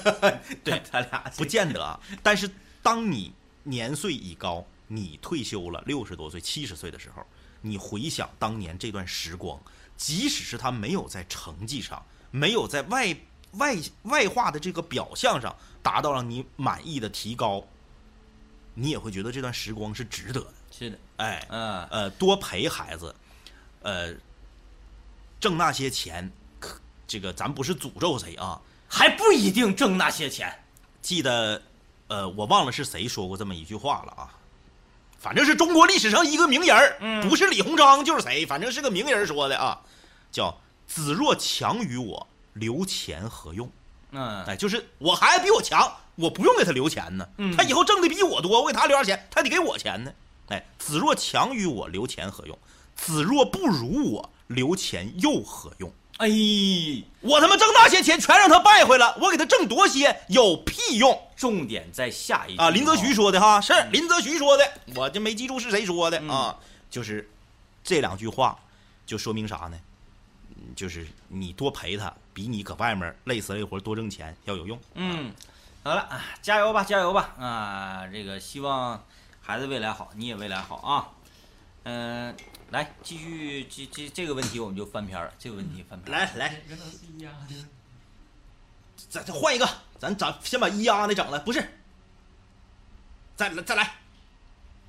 <laughs> 对，他俩不见得啊。但是当你年岁已高，你退休了，六十多岁、七十岁的时候，你回想当年这段时光，即使是他没有在成绩上，没有在外外外化的这个表象上达到让你满意的提高，你也会觉得这段时光是值得的。是的，哎，嗯，呃，多陪孩子，呃，挣那些钱，可这个咱不是诅咒谁啊，还不一定挣那些钱。记得，呃，我忘了是谁说过这么一句话了啊，反正是中国历史上一个名人儿，嗯不是李鸿章就是谁，反正是个名人说的啊，叫“子若强于我，留钱何用？”嗯，哎，就是我孩子比我强，我不用给他留钱呢。嗯他以后挣的比我多，我给他留点钱，他得给我钱呢。哎，子若强于我，留钱何用？子若不如我，留钱又何用？哎，我他妈挣那些钱全让他败坏了，我给他挣多些有屁用重点在下一句啊！林则徐说的哈，是嗯林则徐说的，我就没记住是谁说的嗯啊。就是这两句话，就说明啥呢？嗯就是你多陪他，比你搁外面累死累活多挣钱要有用。嗯，好了啊，加油吧，加油吧啊！这个希望孩子未来好，你也未来好啊。嗯、来继续这这这个问题我们就翻篇了，这个问题翻篇。来来，这都是一样的。再再换一个，咱咱先把一丫的整了，不是？再来再来，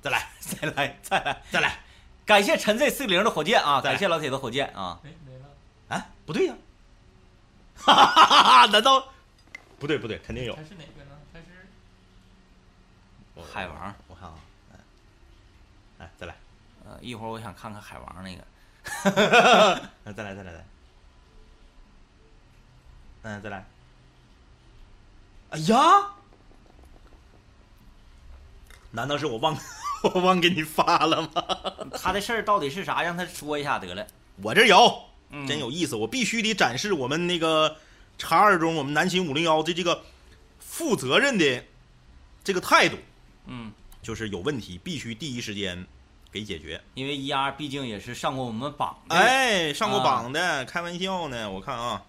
再来 <laughs> 再来再来，再来，感谢陈 Z 四零的火箭啊，感谢老铁的火箭啊。哎，没了，啊，不对呀、哈哈哈哈！难道不对不对，肯定有它。是哪个呢？它是海王，我看啊，哎，来再来，呃，一会儿我想看看海王那个。<laughs> 那再来再来来，嗯，再来。哎呀，难道是我忘 <laughs> 我忘给你发了吗？<laughs> 他的事儿到底是啥？让他说一下得了。我这有，嗯真有意思，我必须得展示我们那个查二中我们南秦五零幺的这个负责任的这个态度，嗯，就是有问题必须第一时间给解决。因为 ER 毕竟也是上过我们榜的。哎，上过啊榜的，开玩笑呢，我看啊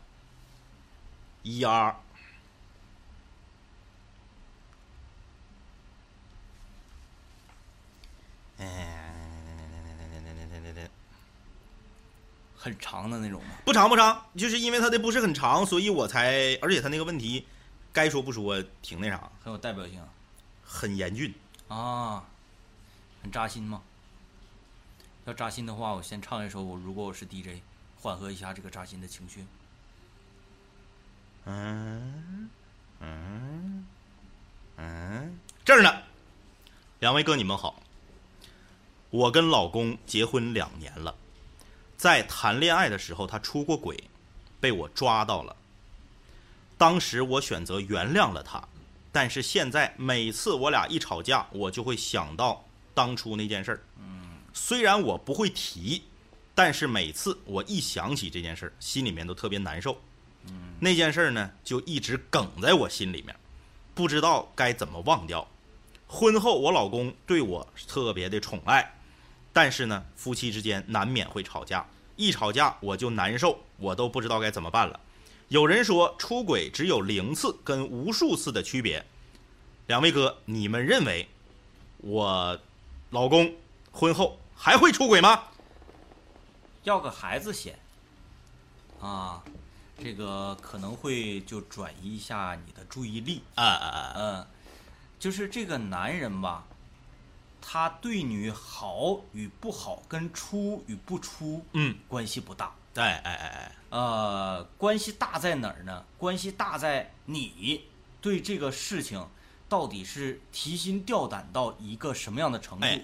，，ER，。哎，很长的那种吗。不长不长，就是因为它的不是很长，所以我才，而且它那个问题，该说不说，挺那啥，很有代表性很严峻。啊，很扎心吗？要扎心的话，我先唱一首《我如果我是 DJ》，缓和一下这个扎心的情绪。嗯嗯嗯，这儿呢，两位哥你们好，我跟老公结婚两年了，在谈恋爱的时候他出过轨，被我抓到了。当时我选择原谅了他，但是现在每次我俩一吵架，我就会想到当初那件事儿。虽然我不会提，但是每次我一想起这件事儿，心里面都特别难受。那件事儿呢，就一直梗在我心里面，不知道该怎么忘掉。婚后，我老公对我特别的宠爱，但是呢，夫妻之间难免会吵架，一吵架我就难受，我都不知道该怎么办了。有人说出轨只有零次跟无数次的区别，两位哥，你们认为我老公婚后还会出轨吗？要个孩子先啊，这个可能会就转移一下你的注意力。啊啊啊！嗯，就是这个男人吧，他对你好与不好，跟出与不出嗯，关系不大。哎哎哎哎，呃，关系大在哪儿呢？关系大在你对这个事情到底是提心吊胆到一个什么样的程度？哎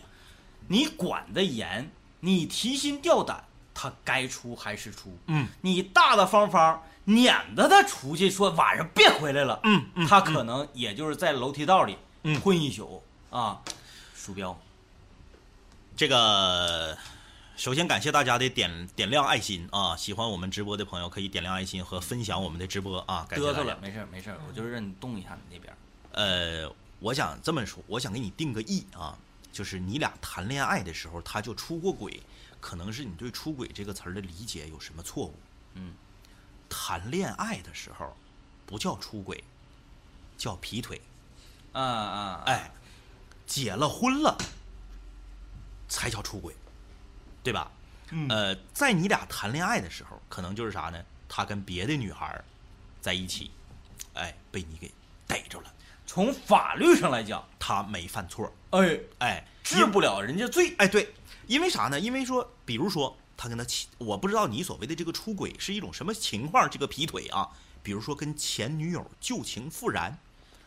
你管得严，你提心吊胆，他该出还是出？嗯，你大大方方撵着他出去，说晚上别回来了，嗯嗯他可能也就是在楼梯道里嗯混一宿啊。鼠标，这个首先感谢大家的点点亮爱心啊！喜欢我们直播的朋友可以点亮爱心和分享我们的直播啊！嘚瑟了，。没事没事，我就是让你动一下你那边。呃，我想这么说，我想给你定个义啊，就是你俩谈恋爱的时候他就出过轨，可能是你对“出轨”这个词儿的理解有什么错误。嗯，谈恋爱的时候不叫出轨，叫劈腿。啊啊，哎，结了婚了才叫出轨，对吧？嗯呃，在你俩谈恋爱的时候，可能就是啥呢？他跟别的女孩在一起，哎，被你给逮着了，从法律上来讲，他没犯错，哎，哎，治不了人家罪。哎，对，因为啥呢？因为说，比如说他跟他妻，我不知道你所谓的这个出轨是一种什么情况，这个劈腿啊，比如说跟前女友旧情复燃，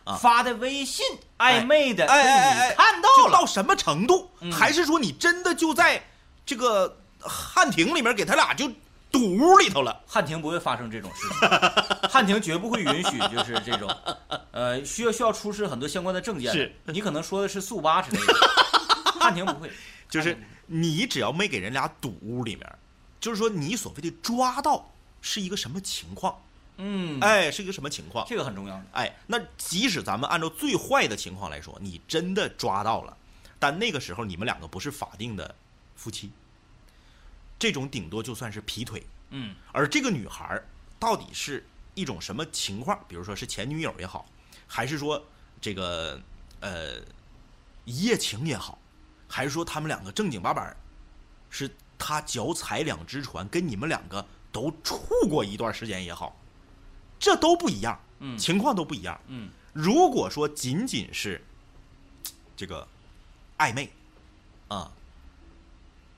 啊发的微信暧昧的，哎哎哎看到了，就到什么程度？嗯还是说你真的就在这个汉庭里面给他俩就堵屋里头了？汉庭不会发生这种事情，汉庭绝不会允许就是这种，呃，需要需要出示很多相关的证件。是你可能说的是速八之类的，汉庭不会，<laughs> 就是你只要没给人俩堵屋里面，就是说你所谓的抓到是一个什么情况？嗯，哎，是一个什么情况？这个很重要。哎，那即使咱们按照最坏的情况来说，你真的抓到了，但那个时候你们两个不是法定的夫妻，这种顶多就算是劈腿。嗯而这个女孩儿到底是一种什么情况？比如说是前女友也好，还是说这个呃一夜情也好，还是说他们两个正经八百儿，是他脚踩两只船，跟你们两个都处过一段时间也好，这都不一样，嗯情况都不一样。嗯如果说仅仅是这个暧昧啊、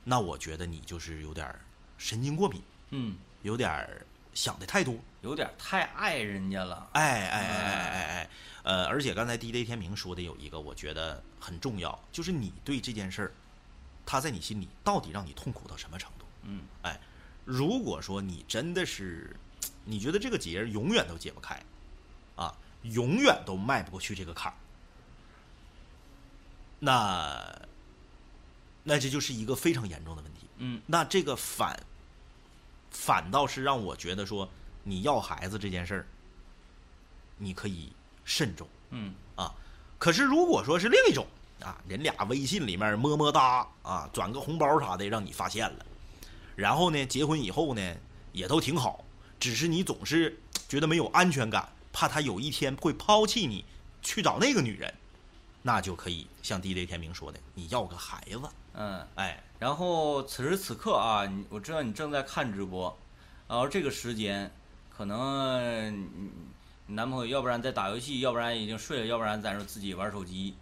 那我觉得你就是有点儿神经过敏，嗯，有点想的太多。有点太爱人家了。哎哎哎哎哎哎，呃，而且刚才 DJ 天明说的有一个，我觉得很重要，就是你对这件事儿，他在你心里到底让你痛苦到什么程度？嗯哎，如果说你真的是，你觉得这个结永远都解不开，啊，永远都迈不过去这个坎儿，那，那这就是一个非常严重的问题。嗯那这个反，反倒是让我觉得说，你要孩子这件事儿，你可以慎重嗯啊。可是如果说是另一种啊，人俩微信里面么么哒啊，转个红包啥的，让你发现了，然后呢，结婚以后呢，也都挺好，只是你总是觉得没有安全感，怕他有一天会抛弃你，去找那个女人，那就可以像 DJ 天明说的，你要个孩子，嗯。哎，然后此时此刻啊，你我知道你正在看直播，然后这个时间，可能你你男朋友要不然在打游戏，要不然已经睡了，要不然在那自己玩手机。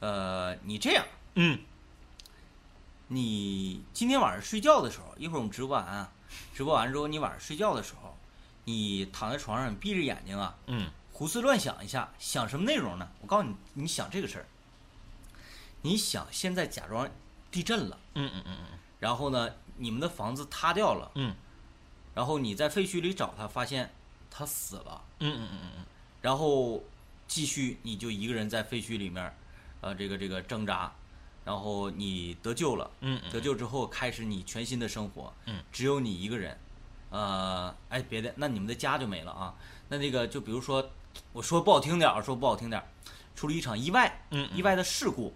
呃，你这样，嗯你今天晚上睡觉的时候，一会儿我们直播完啊，直播完之后，你晚上睡觉的时候，你躺在床上，你闭着眼睛啊，嗯胡思乱想一下，想什么内容呢？我告诉你，你想这个事儿，你想现在假装地震了。嗯嗯嗯嗯。然后呢，你们的房子塌掉了，嗯。然后你在废墟里找他，发现他死了，嗯嗯嗯嗯。然后继续你就一个人在废墟里面，呃，这个这个挣扎，然后你得救了，嗯嗯得救之后开始你全新的生活，嗯，只有你一个人，呃，哎，别的，那你们的家就没了啊，那那个就比如说，我说不好听点儿，说不好听点儿，出了一场意外，意外的事故，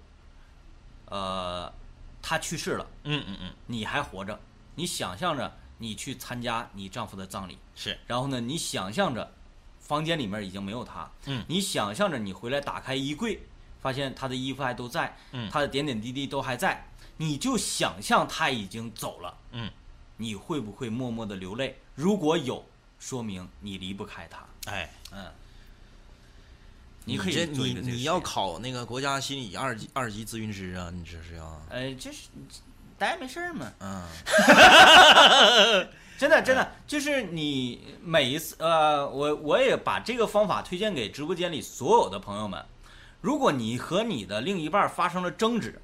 呃，他去世了。嗯嗯嗯，你还活着，你想象着你去参加你丈夫的葬礼，是，然后呢，你想象着房间里面已经没有他，嗯。你想象着你回来打开衣柜，发现他的衣服还都在，嗯。他的点点滴滴都还在，你就想象他已经走了，嗯，你会不会默默的流泪？如果有，说明你离不开他，哎，嗯，你可以这你你要考那个国家心理二级二级咨询师啊？你这是要？哎，这是待着没事儿嘛，嗯 <laughs> 真的，真的，就是你每一次，呃，我我也把这个方法推荐给直播间里所有的朋友们。如果你和你的另一半发生了争执，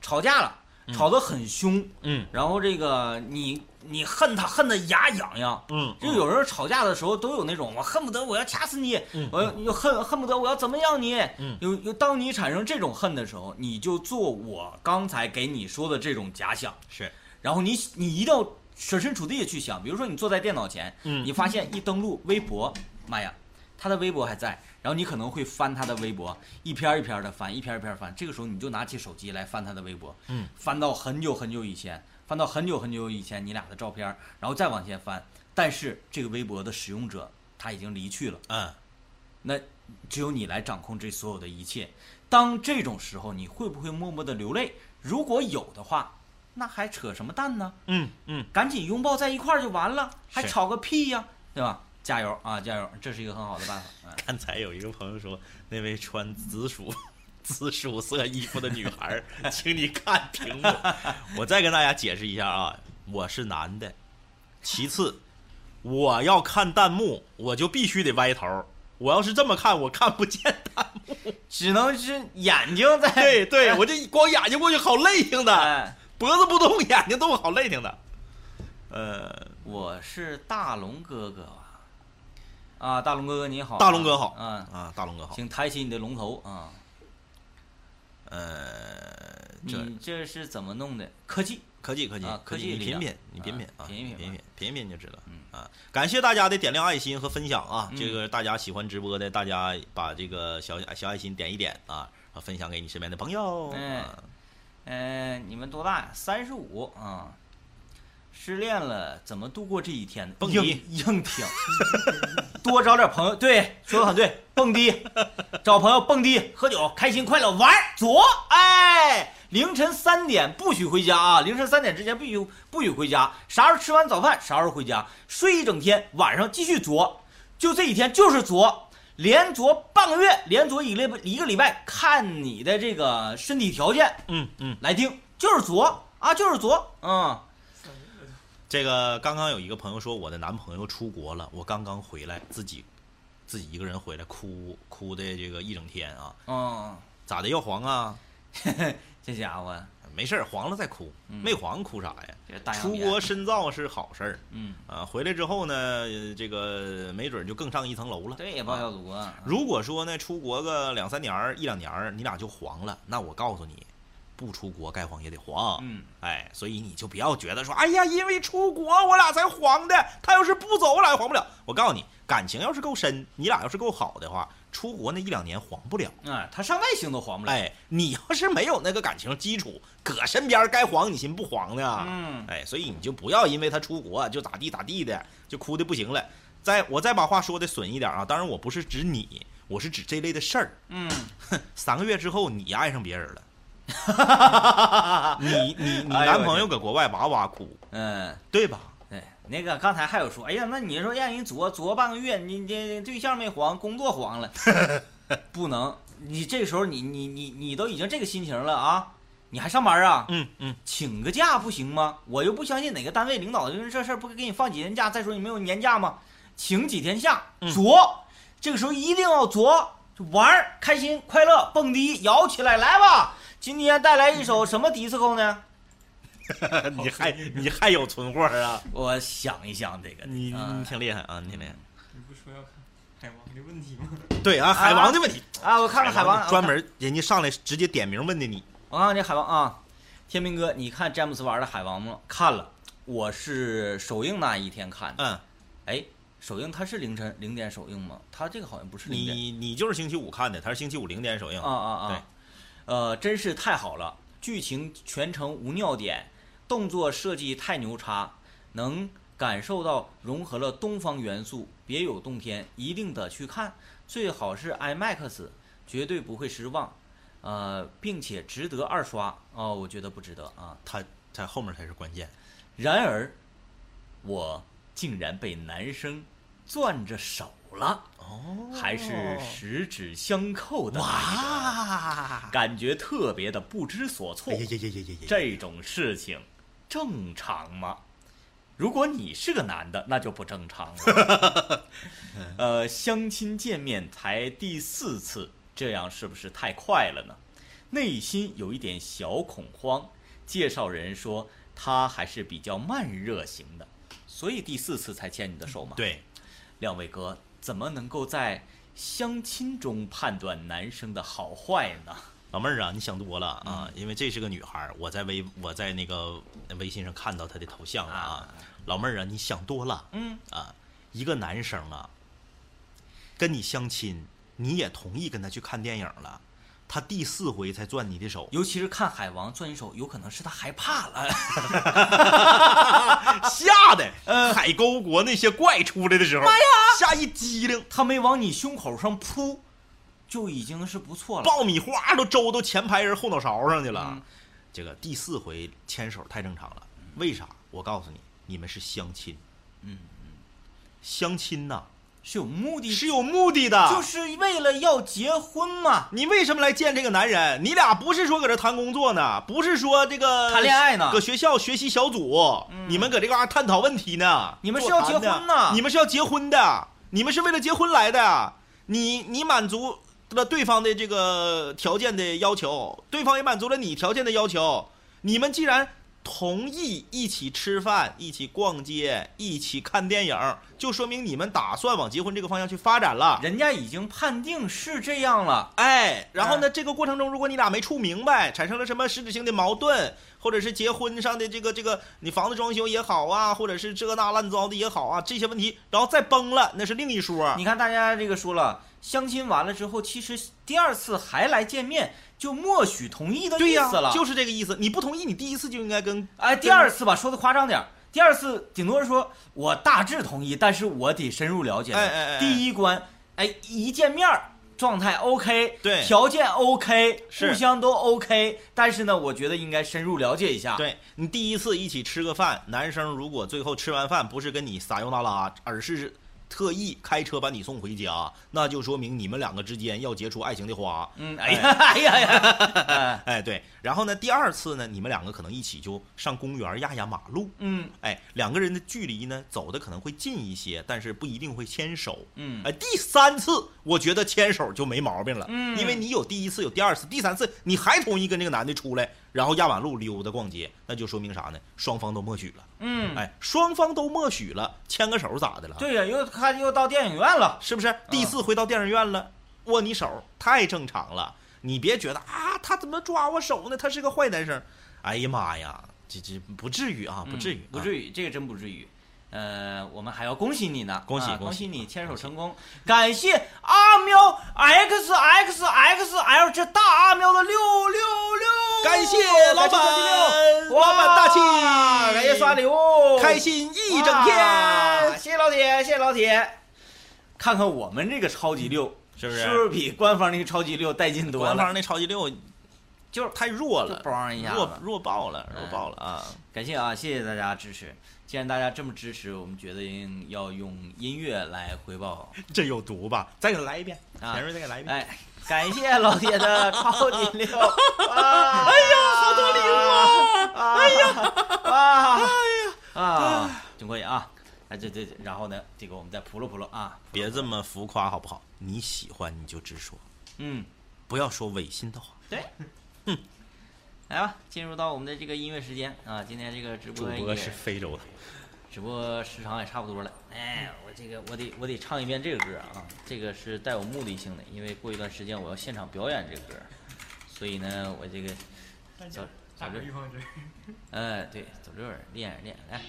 吵架了，吵得很凶，嗯然后这个你你恨他恨得牙痒痒，嗯就有人吵架的时候都有那种我恨不得我要掐死你，嗯我要又恨恨不得我要怎么样你，嗯。有有当你产生这种恨的时候，你就做我刚才给你说的这种假想。是，然后你你一定要设身处地的去想，比如说你坐在电脑前，嗯。你发现一登录微博，妈呀，他的微博还在，然后你可能会翻他的微博，一篇儿一篇的翻，一篇儿一篇儿翻，这个时候你就拿起手机来翻他的微博，嗯，翻到很久很久以前，翻到很久很久以前你俩的照片儿，然后再往前翻，但是这个微博的使用者他已经离去了，嗯那只有你来掌控这所有的一切。当这种时候，你会不会默默的流泪？如果有的话，那还扯什么淡呢？嗯嗯，赶紧拥抱在一块儿就完了，还吵个屁呀，对吧？加油啊，加油！这是一个很好的办法。嗯 <laughs> 刚才有一个朋友说，那位穿紫薯紫薯色衣服的女孩，<laughs> 请你看屏幕。<laughs> 我再跟大家解释一下啊，我是男的。其次，我要看弹幕，我就必须得歪头。我要是这么看，我看不见弹幕。只能是眼睛在对 <laughs> 对，我这光眼睛过去好累挺的，哎，脖子不动，眼睛动，好累挺的。呃，我是大龙哥哥啊！啊，大龙哥哥你好啊，大龙哥好嗯，啊，大龙哥好。请抬起你的龙头啊！呃，这你这是怎么弄的？科技，科技科技啊科技你品品，你品品啊，啊品一品吧品品品一品就知道。嗯啊，感谢大家的点亮爱心和分享啊！嗯这个大家喜欢直播的，大家把这个小小爱心点一点啊，啊分享给你身边的朋友。嗯啊嗯、你们多大呀？三十五啊。失恋了，怎么度过这一天呢？蹦迪硬挺 <laughs> <laughs> 多找点朋友。对，说的很对，蹦迪，找朋友蹦迪，喝酒，开心快乐玩儿。左，哎，凌晨三点不许回家啊！凌晨三点之前必须不许回家。啥时候吃完早饭，啥时候回家，睡一整天，晚上继续作。就这一天就是作，连作半个月，连作一个礼拜一个礼拜，看你的这个身体条件嗯嗯，来定，就是作啊，就是作，嗯。这个刚刚有一个朋友说我的男朋友出国了，我刚刚回来，自己自己一个人回来，哭哭的这个一整天啊，嗯，咋的要黄啊？<laughs> 这家伙，没事儿，黄了再哭，嗯没黄哭啥呀？出国深造是好事儿嗯，啊，回来之后呢，呃这个没准就更上一层楼了。对，报效祖国。如果说呢，出国个两三年儿、一两年儿，你俩就黄了，那我告诉你，不出国该黄也得黄。嗯，哎，所以你就不要觉得说，哎呀，因为出国我俩才黄的，他要是不走，我俩也黄不了。我告诉你，感情要是够深，你俩要是够好的话，出国那一两年黄不了。哎，他上外星都黄不了。哎，你要是没有那个感情基础，搁身边该黄你寻不黄呢？嗯，哎，所以你就不要因为他出国就咋地咋地的，就哭的不行了。再我再把话说的损一点啊，当然我不是指你，我是指这类的事儿。嗯，<laughs> 三个月之后你爱上别人了，<laughs> 你你你男朋友搁国外哇哇哭，嗯，对吧？对，那个刚才还有说，哎呀，那你说让人作作半个月，你这对象没黄，工作黄了，<laughs> 不能。你这时候你你你你都已经这个心情了啊，你还上班啊？嗯嗯，请个假不行吗？我又不相信哪个单位领导因为这事儿不给你放几天假。再说你没有年假吗？请几天假，嗯作，这个时候一定要作，就玩儿，开心快乐，蹦迪，摇起来，来吧！今天带来一首什么迪斯科呢？<laughs> 你还你还有存货啊？我想一想这个，你啊你挺厉害啊，你挺厉害。你不说要看海王的问题吗？对啊，海王的问题，啊，我看看海王，专门人家上来直接点名问的你。我看看这海王啊，天明哥，你看詹姆斯玩的海王吗？看了，我是首映那一天看的。嗯，哎，首映它是凌晨零点首映吗？它这个好像不是零点。你你就是星期五看的，他是星期五零点首映。啊啊对啊！呃，真是太好了，剧情全程无尿点，动作设计太牛叉，能感受到融合了东方元素，别有洞天，一定得去看，最好是 IMAX，绝对不会失望，呃，并且值得二刷哦，我觉得不值得啊。他在后面才是关键。然而，我竟然被男生攥着手了，哦还是十指相扣的那个。哇！感觉特别的不知所措！这种事情正常吗？如果你是个男的，那就不正常了。<laughs> 呃，相亲见面才第四次，这样是不是太快了呢？内心有一点小恐慌。介绍人说他还是比较慢热型的，所以第四次才牵你的手嘛。对，两位哥怎么能够在相亲中判断男生的好坏呢？老妹儿啊，你想多了啊，因为这是个女孩儿，我在微我在那个微信上看到她的头像了啊。老妹儿啊，你想多了嗯，啊，一个男生啊，跟你相亲，你也同意跟他去看电影了，他第四回才攥你的手，尤其是看海王攥你手，有可能是他害怕了。<laughs> 吓得海沟国那些怪出来的时候，妈呀，吓一激灵，他没往你胸口上扑，就已经是不错了。爆米花都周到前排人后脑勺上去了。嗯这个第四回牵手太正常了，为啥？我告诉你，你们是相亲。嗯相亲呐，是有目的，是有目的的，就是为了要结婚嘛。你为什么来见这个男人？你俩不是说搁这谈工作呢，不是说这个谈恋爱呢搁学校学习小组，你们搁这嘎达探讨问题呢。你们是要结婚呢你们是要结婚的，你们是为了结婚来的。你你满足了对方的这个条件的要求，对方也满足了你条件的要求。你们既然同意一起吃饭、一起逛街、一起看电影，就说明你们打算往结婚这个方向去发展了。人家已经判定是这样了，哎，然后呢，这个过程中，如果你俩没处明白，产生了什么实质性的矛盾，或者是结婚上的这个这个，你房子装修也好啊，或者是这那乱糟的也好啊，这些问题，然后再崩了，那是另一说。你看大家这个说了，相亲完了之后，其实第二次还来见面，就默许同意的、意思了。就是这个意思。你不同意，你第一次就应该跟哎，第二次吧，说的夸张点儿，第二次顶多是说我大致同意，但是我得深入了解的。哎哎哎第一关，哎，一见面儿状态 OK，对条件 OK，互相都 OK，但是呢，我觉得应该深入了解一下。，对你第一次一起吃个饭，男生如果最后吃完饭不是跟你撒悠那拉，而是特意开车把你送回家，那就说明你们两个之间要结出爱情的花。嗯，哎。<laughs> 呀，哎呀呀，哎 <laughs> 哎，对，然后呢，第二次呢，你们两个可能一起就上公园压压马路，嗯。哎，两个人的距离呢走的可能会近一些，但是不一定会牵手。嗯。哎，第三次我觉得牵手就没毛病了，嗯。因为你有第一次，有第二次，第三次你还同意跟这个男的出来，然后压马路溜达逛街，那就说明啥呢？双方都默许了。嗯，哎，双方都默许了，牵个手咋的了？对呀，又他又到电影院了。是不是？第四回到电影院了，握你手，太正常了。你别觉得啊，他怎么抓我手呢？他是个坏男生。哎呀妈呀，这这不至于啊，不至于，嗯不至于，这个真不至于。呃，我们还要恭喜你呢，恭喜恭喜你牵手成功，感谢阿喵 x x x l 这大阿喵的六六六，感谢老板。感谢六六老板大气。感谢刷礼物，开心一整哇天，谢谢老铁，谢谢老铁。看看我们这个超级六，是不是？是不是比官方那个超级六带劲多了？官方那超级六就是太弱了，嘣一下弱弱爆了，嗯弱爆了啊！感谢啊，谢谢大家支持。既然大家这么支持，我们决定要用音乐来回报。<laughs> 这有毒吧？再给他来一遍，啊前面再给来一遍。哎，感谢老铁的超级六！<laughs> 啊、哎呀，好多礼物啊！哎呀，啊，哎呀，啊，真过瘾啊！哎，这这，这然后呢，这个我们再扑噜扑噜啊，别这么浮夸好不好？你喜欢你就直说，嗯，不要说违心的话。对，来吧，进入到我们的这个音乐时间。啊，今天这个直播主播是非洲的，直播时长也差不多了，哎，我这个我得我得唱一遍这个歌啊，这个是带有目的性的，因为过一段时间我要现场表演这个歌，所以呢，我这个走打个预防针。哎，<laughs> 对，走这儿练练来。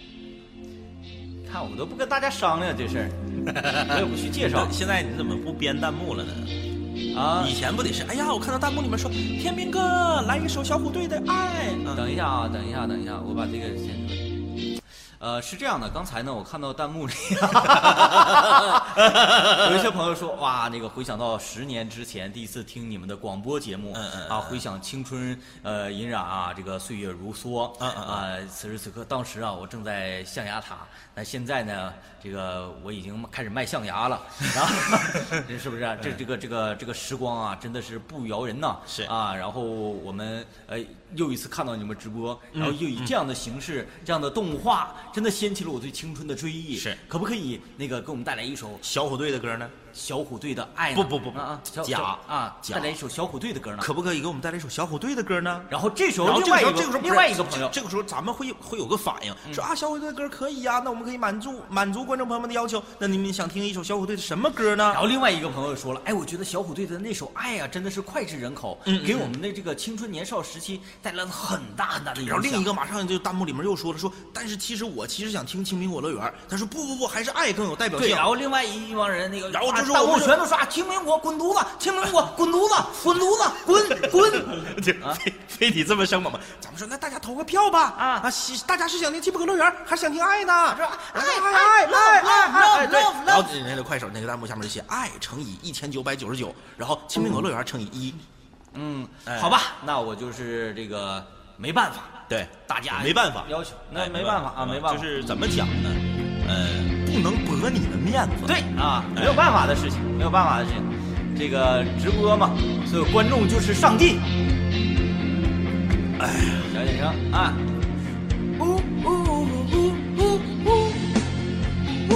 看我们都不跟大家商量这事儿，<laughs> 我也不去介绍现在你怎么不编弹幕了呢？啊。以前不得是？哎呀，我看到弹幕里面说天明哥来一首小虎队的《爱》啊。等一下啊，等一下，等一下，我把这个先。呃，是这样的，刚才呢，我看到弹幕里 <laughs> <laughs> 有一些朋友说，哇，那个回想到十年之前第一次听你们的广播节目，嗯嗯啊，回想青春呃隐染啊，这个岁月如梭，啊，此时此刻，当时啊，我正在象牙塔，那现在呢，这个我已经开始卖象牙了，<laughs> 然后这是不是啊、这这个这个这个时光啊，真的是不饶人呐，是。啊，然后我们呃又一次看到你们直播，然后嗯又以这样的形式、这样的动画，真的掀起了我对青春的追忆。是，可不可以那个给我们带来一首小虎队的歌呢？小虎队的《爱呢》？不不不假啊，假带来一首小虎队的歌呢。可不可以给我们带来一首小虎队的歌呢？然后这时候另外一个另外一个朋友，这个时候咱们会会有个反应，说啊，小虎队的歌可以呀，那我们可以满足满足观众朋友们的要求。那你们想听一首小虎队的什么歌呢然？后另外一个朋友说了，哎，我觉得小虎队的那首《爱》啊，真的是脍炙人口，给我们的这个青春年少时期带来了很大很大的影响。然后另一个马上就弹幕里面又说了说，但是其实我其实想听《青苹果乐园》，他说不不不，还是爱更有代表对，性。然后另外一帮人那个，然后就是弹幕全都刷青苹果滚犊子，青苹果滚犊子，滚犊子，滚滚。<laughs> 这啊非非得这么生猛吗？咱们说那大家投个票吧啊啊！喜大家是想听《青苹果乐园》还是想听爱呢？说爱爱爱爱爱爱爱对 love, love, 然后那个快手那个弹幕下面就写爱乘以一千九百九十九，然后《清明果乐园》乘以一，嗯，哎好吧，那我就是这个没办法，对，大家没办法要求，那哎没办法啊，没办法，就是怎么讲呢？呃，不能驳你的面面子。对啊，没有办法的事情，没有办法的事情。这个直播嘛，所有观众就是上帝。哎，小点声啊！呜呜呜呜呜呜呜呜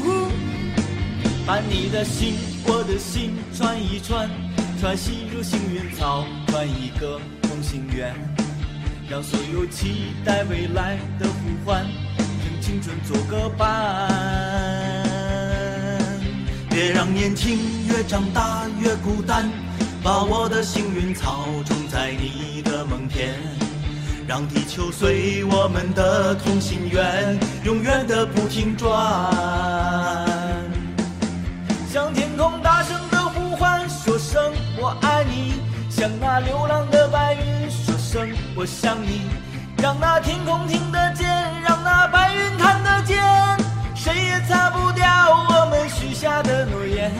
呜！把你的心，我的心串一串，串系入幸运草，串一个同心圆，让所有期待未来的呼唤，跟青春做个伴。别让年轻越长大越孤单，把我的幸运草种在你的梦田，让地球随我们的同心圆，永远的不停转。向天空大声的呼唤，说声我爱你；向那流浪的白云声我想你。让那天空听得见，让那白云看得见，谁也擦不掉我们许下的诺言。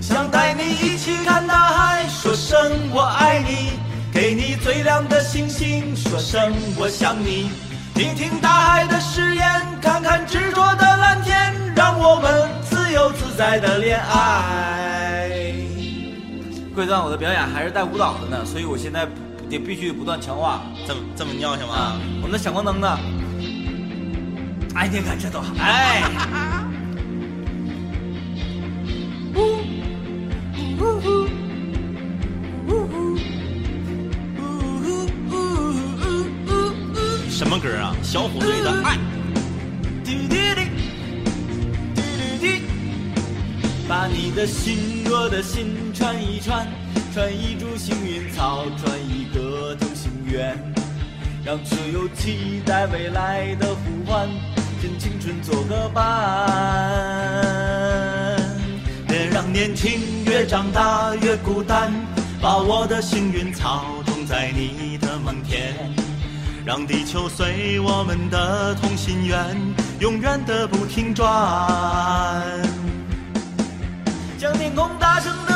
想带你一起看大海，说声我爱你；给你最亮的星星，说声我想你。听听大海的誓言，看看执着的蓝天，让我们自由自在的恋爱。贵段我的表演还是带舞蹈的呢，所以我现在得必须不断强化这么这么尿性吗？啊！我们的闪光灯呢？哎，你看这多好！哎，什么歌啊？小虎队的《把你的心，我的心串一串，串一株幸运草，串一个同心圆，让所有期待未来的呼唤，跟青春做个伴。别让年轻越长大越孤单，把我的幸运草种在你的梦田。让地球随我们的同心圆，永远的不停转。将天空大声的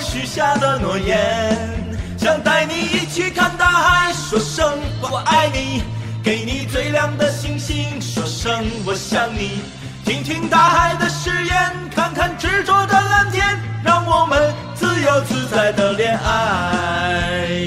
许下的诺言。想带你一起看大海，说声我爱你。给你最亮的星星，说声我想你。听听大海的誓言，看看执着的蓝天，让我们自由自在的恋爱。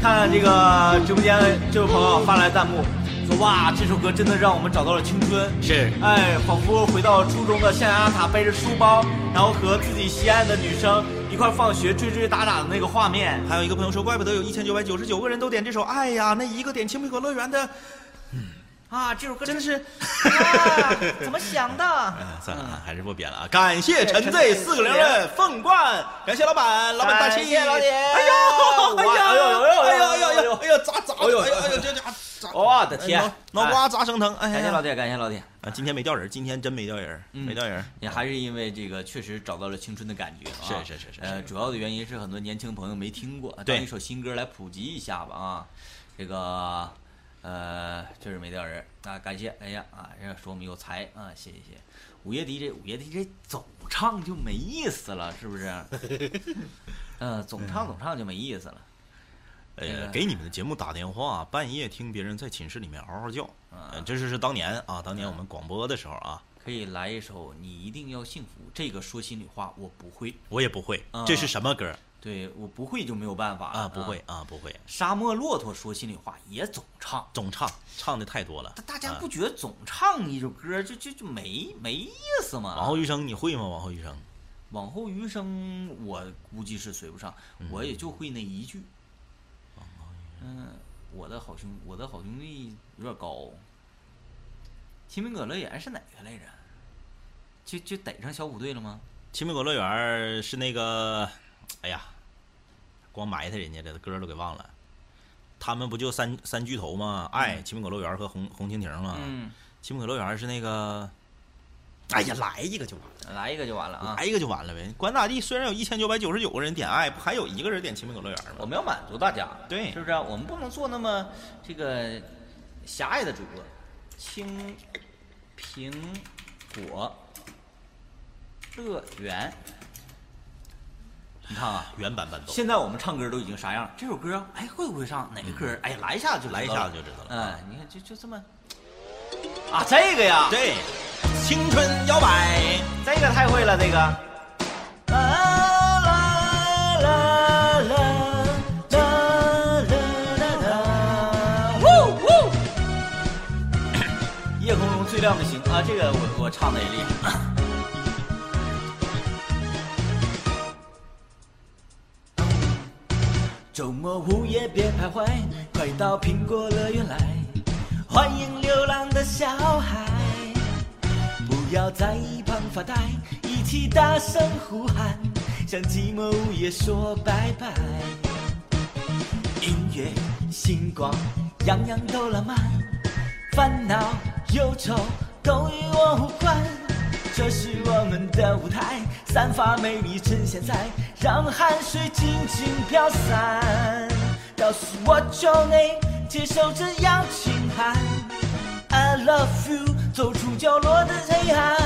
看看这个直播间这位朋友发来弹幕，说哇，这首歌真的让我们找到了青春。是哎，仿佛回到初中的象牙塔，背着书包，然后和自己心爱的女生一块放学追追打打的那个画面。还有一个朋友说，怪不得有一千九百九十九个人都点这首《爱呀》，那一个点青苹果乐园的，啊，这首歌真的是，啊，怎么想的？<laughs> 哎算了啊，还是不编了啊！感谢陈 Z 四个零的凤冠，感谢老板，老板大气，老铁哎呦，哎呦，哇哎呦呦呦哎呦，哎呦，哎哎呦呦，哎呦，咋咋，哎呦，哎呦，哎呦，这这砸，我的天哎脑脑瓜砸生疼，感谢老铁，感谢老铁。啊，今天没掉人，今天真没掉人，嗯没掉人，也还是因为这个确实找到了青春的感觉啊。是是是是呃，主要的原因是很多年轻朋友没听过，对当一首新歌来普及一下吧啊。这个呃，确实没掉人啊，感谢，哎呀啊，人家说我们有才啊，谢谢谢谢。午夜 DJ，午夜 DJ 总唱就没意思了，是不是？嗯、<laughs> 总唱总唱就没意思了。这个，呃给你们的节目打电话，半夜听别人在寝室里面嗷嗷叫，啊呃，这是是当年啊，当年我们广播的时候啊，可以来一首《你一定要幸福》。这个说心里话，我不会，我也不会啊，这是什么歌对我不会就没有办法了啊？不会。啊，不会，沙漠骆驼说心里话也总唱，总唱唱的太多了。大大家啊不觉得总唱一首歌就就就没没意思吗？往后余生你会吗？往后余生，往后余生，我估计是随不上，我也就会那一句。嗯，我的好兄，我的好兄弟有点高。清明阁乐园是哪个来着？就就逮上小虎队了吗？青苹果乐园是那个，哎呀，光埋汰人家这歌都给忘了。他们不就三三巨头吗？爱、青苹果乐园和红红蜻蜓吗？嗯，青苹果乐园是那个，哎呀，来一个就完了。来一个就完了啊！来一个就完了呗。管咋地，虽然有一千九百九十九个人点爱，不还有一个人点青苹果乐园吗？我们要满足大家，对是不是啊、我们不能做那么这个狭隘的主播。青苹果乐园，你看啊，原版伴奏，现在我们唱歌都已经啥样？这首歌，哎，会不会唱？哪个歌？哎呀，来一下就来一下子就知道了。嗯，你看，就就这么啊，这个呀，对，青春摇摆，这个太会了，这个。啦啦啦啦啦啦啦啦，呜呜！夜空中最亮的星啊，这个我我唱的也厉害。周末午夜别徘徊，快到苹果乐园来，欢迎流浪的小孩。不要在一旁发呆，一起大声呼喊，向寂寞午夜说拜拜。音乐、星光，样样都浪漫，烦恼、忧愁都与我无关。这是我们的舞台，散发美丽趁现在，让汗水尽情飘散。告诉我就内，接受这邀请函。I love you，走出角落的黑暗。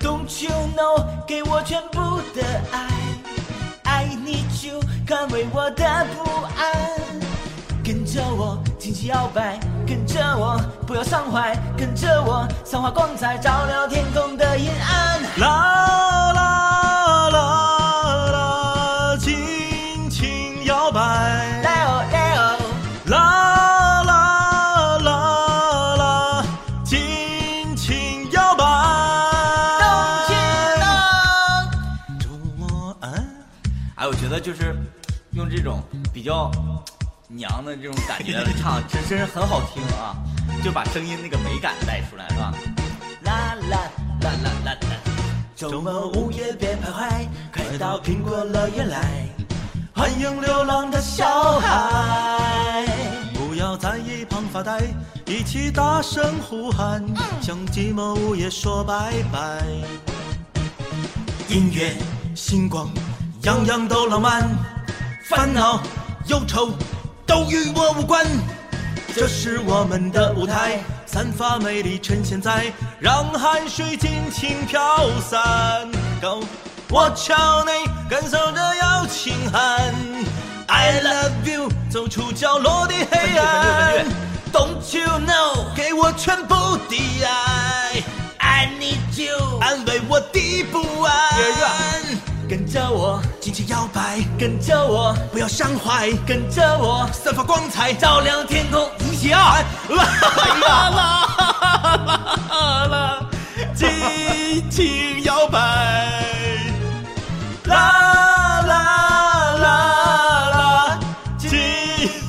Don't you know，给我全部的爱。I need you，宽慰我的不安。跟着我尽情摇摆，跟着我不要伤怀，跟着我散发光彩，照亮天空的阴暗。啦啦比较娘的这种感觉唱，真真是很好听啊，就把声音那个美感带出来，是吧？啦啦啦啦啦啦，周末午夜别徘徊，快到苹果乐园来，欢迎流浪的小孩。不要在一旁发呆，一起大声呼喊，向寂寞午夜说拜拜。音乐、星光，样样都浪漫，烦恼、忧愁都与我无关。这是我们的舞台，散发美丽呈现在，让汗水尽情飘散。Go，，我朝你感受着邀请函，I love you，走出角落的黑暗。Don't you know，给我全部的爱，I need you，安慰我的不安。跟着我，尽情摇摆，跟着我，不要伤怀，跟着我，散发光彩，照亮天空，一起啊！啦啦啦啦啦，尽情摇摆，啦啦啦啦，尽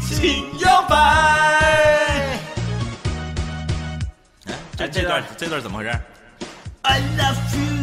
情摇摆。哎，这这段这段怎么回事？I love you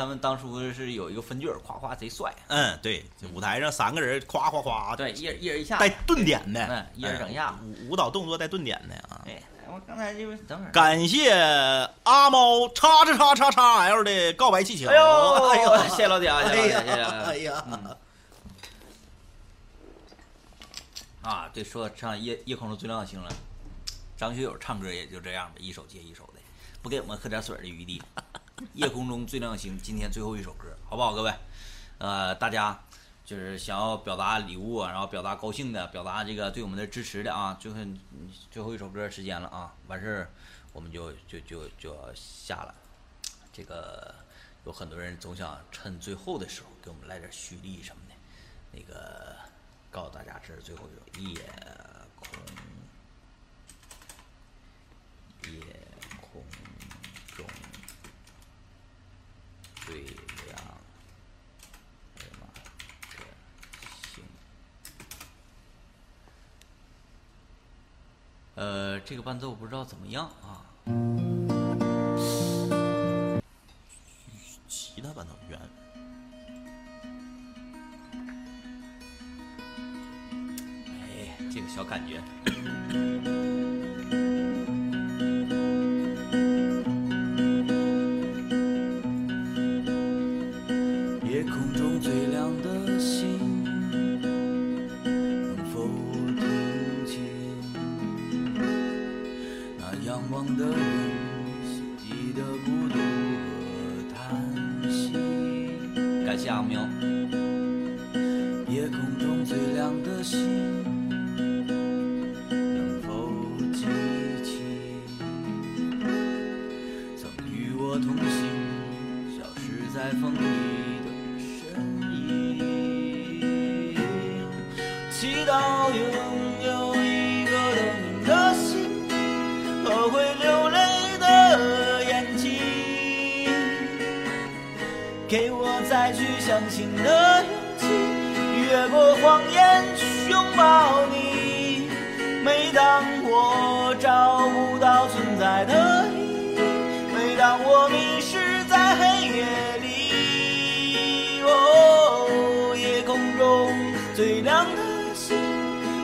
他们当初是有一个分句儿，夸夸贼帅，嗯，对，舞台上三个人夸夸夸，对，一人一人一下，带顿点的，嗯一人整一下。哎舞舞蹈动作带顿点的啊。对，我刚才就是等会儿，感谢阿猫叉叉叉叉叉 L 的告白气球。哎呦，哎呦，谢谢老铁啊，谢谢哎呀，啊，对，说唱夜夜空中最亮的星了，张学友唱歌也就这样的，一首接一首的，不给我们喝点水的余地。<laughs> 夜空中最亮星，今天最后一首歌，好不好，各位？呃，大家就是想要表达礼物，然后表达高兴的，表达这个对我们的支持的啊，最后最后一首歌时间了啊，完事儿我们就就就就要下了。这个有很多人总想趁最后的时候给我们来点蓄力什么的，那个告诉大家这是最后一首夜空，夜空中最亮哎呀妈的星。呃，这个伴奏不知道怎么样啊？吉他伴奏圆，哎，这个小感觉。仰望的人心底的孤独和叹息？感谢阿喵。夜空中最亮的星，相信的勇气，越过谎言去拥抱你。每当我找不到存在的意义，每当我迷失在黑夜里，哦，夜空中最亮的星，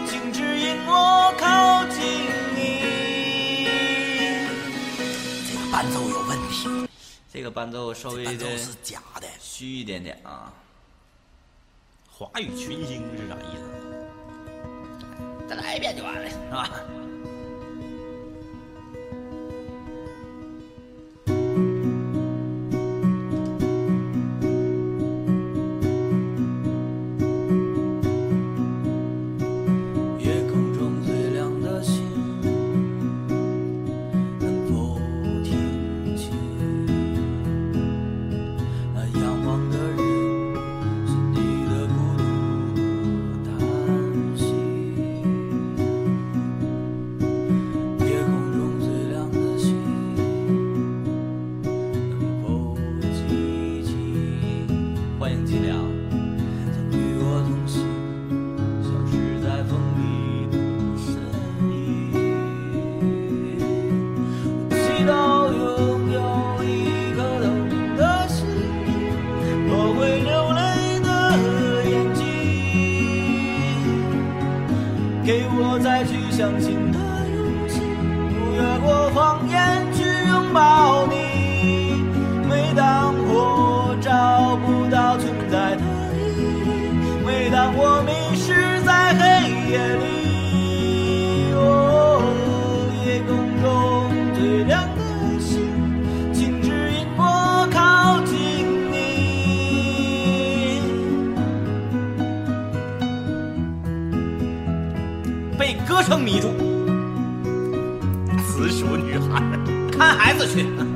请指引我靠近你。这个伴奏有问题。这个伴奏稍微的是假的。虚一点点啊。华语群星是啥意思？再来一遍就完了，是吧？子去。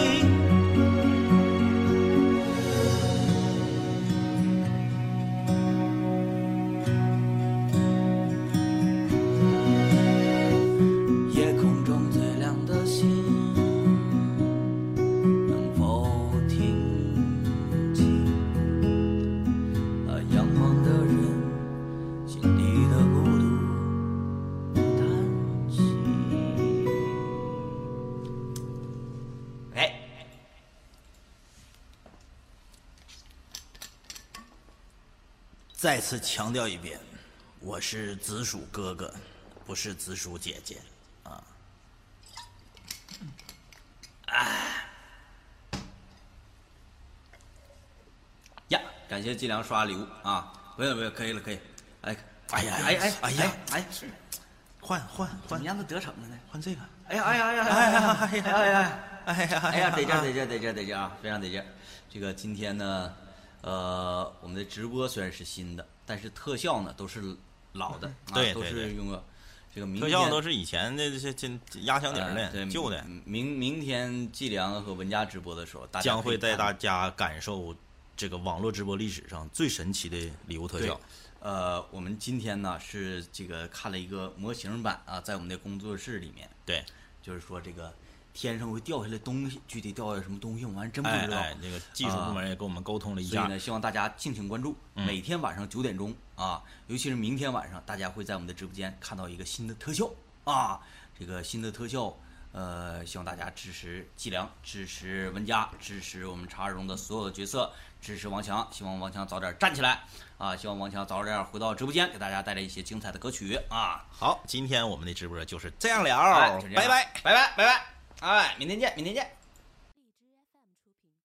再次强调一遍，我是紫薯哥哥，不是紫薯姐姐啊。哎呀，感谢季良刷礼物啊！不用不用，可以了可以。哎，哎呀哎哎哎呀哎是，换换换怎么样都得逞了呢？换这个。哎呀哎呀哎呀哎呀哎呀哎呀哎呀！哎呀哎呀，得劲得劲得劲得劲啊，非常得劲。这个今天呢，呃，我们的直播虽然是新的，但是特效呢都是老的，对 <laughs> 对对。是用个这个明特效都是以前的这些这压箱底儿呃对的旧的，明明天季良和文佳直播的时候，大家将会带大家感受这个网络直播历史上最神奇的礼物特效。，呃，我们今天呢是这个看了一个模型版啊，在我们的工作室里面，对，就是说这个天上会掉下来东西，具体掉下来什么东西，我们还真不知道。哎哎，那个技术部门也跟我们沟通了一下，所以呢，希望大家敬请关注，嗯每天晚上九点钟啊，尤其是明天晚上，大家会在我们的直播间看到一个新的特效啊，这个新的特效。呃，希望大家支持季良，支持文佳，支持我们茶二中的所有的角色，支持王强。希望王强早点站起来啊！希望王强早点回到直播间，给大家带来一些精彩的歌曲啊！好，今天我们的直播就是这样了，哎样拜拜。拜拜，拜拜！哎，明天见，明天见。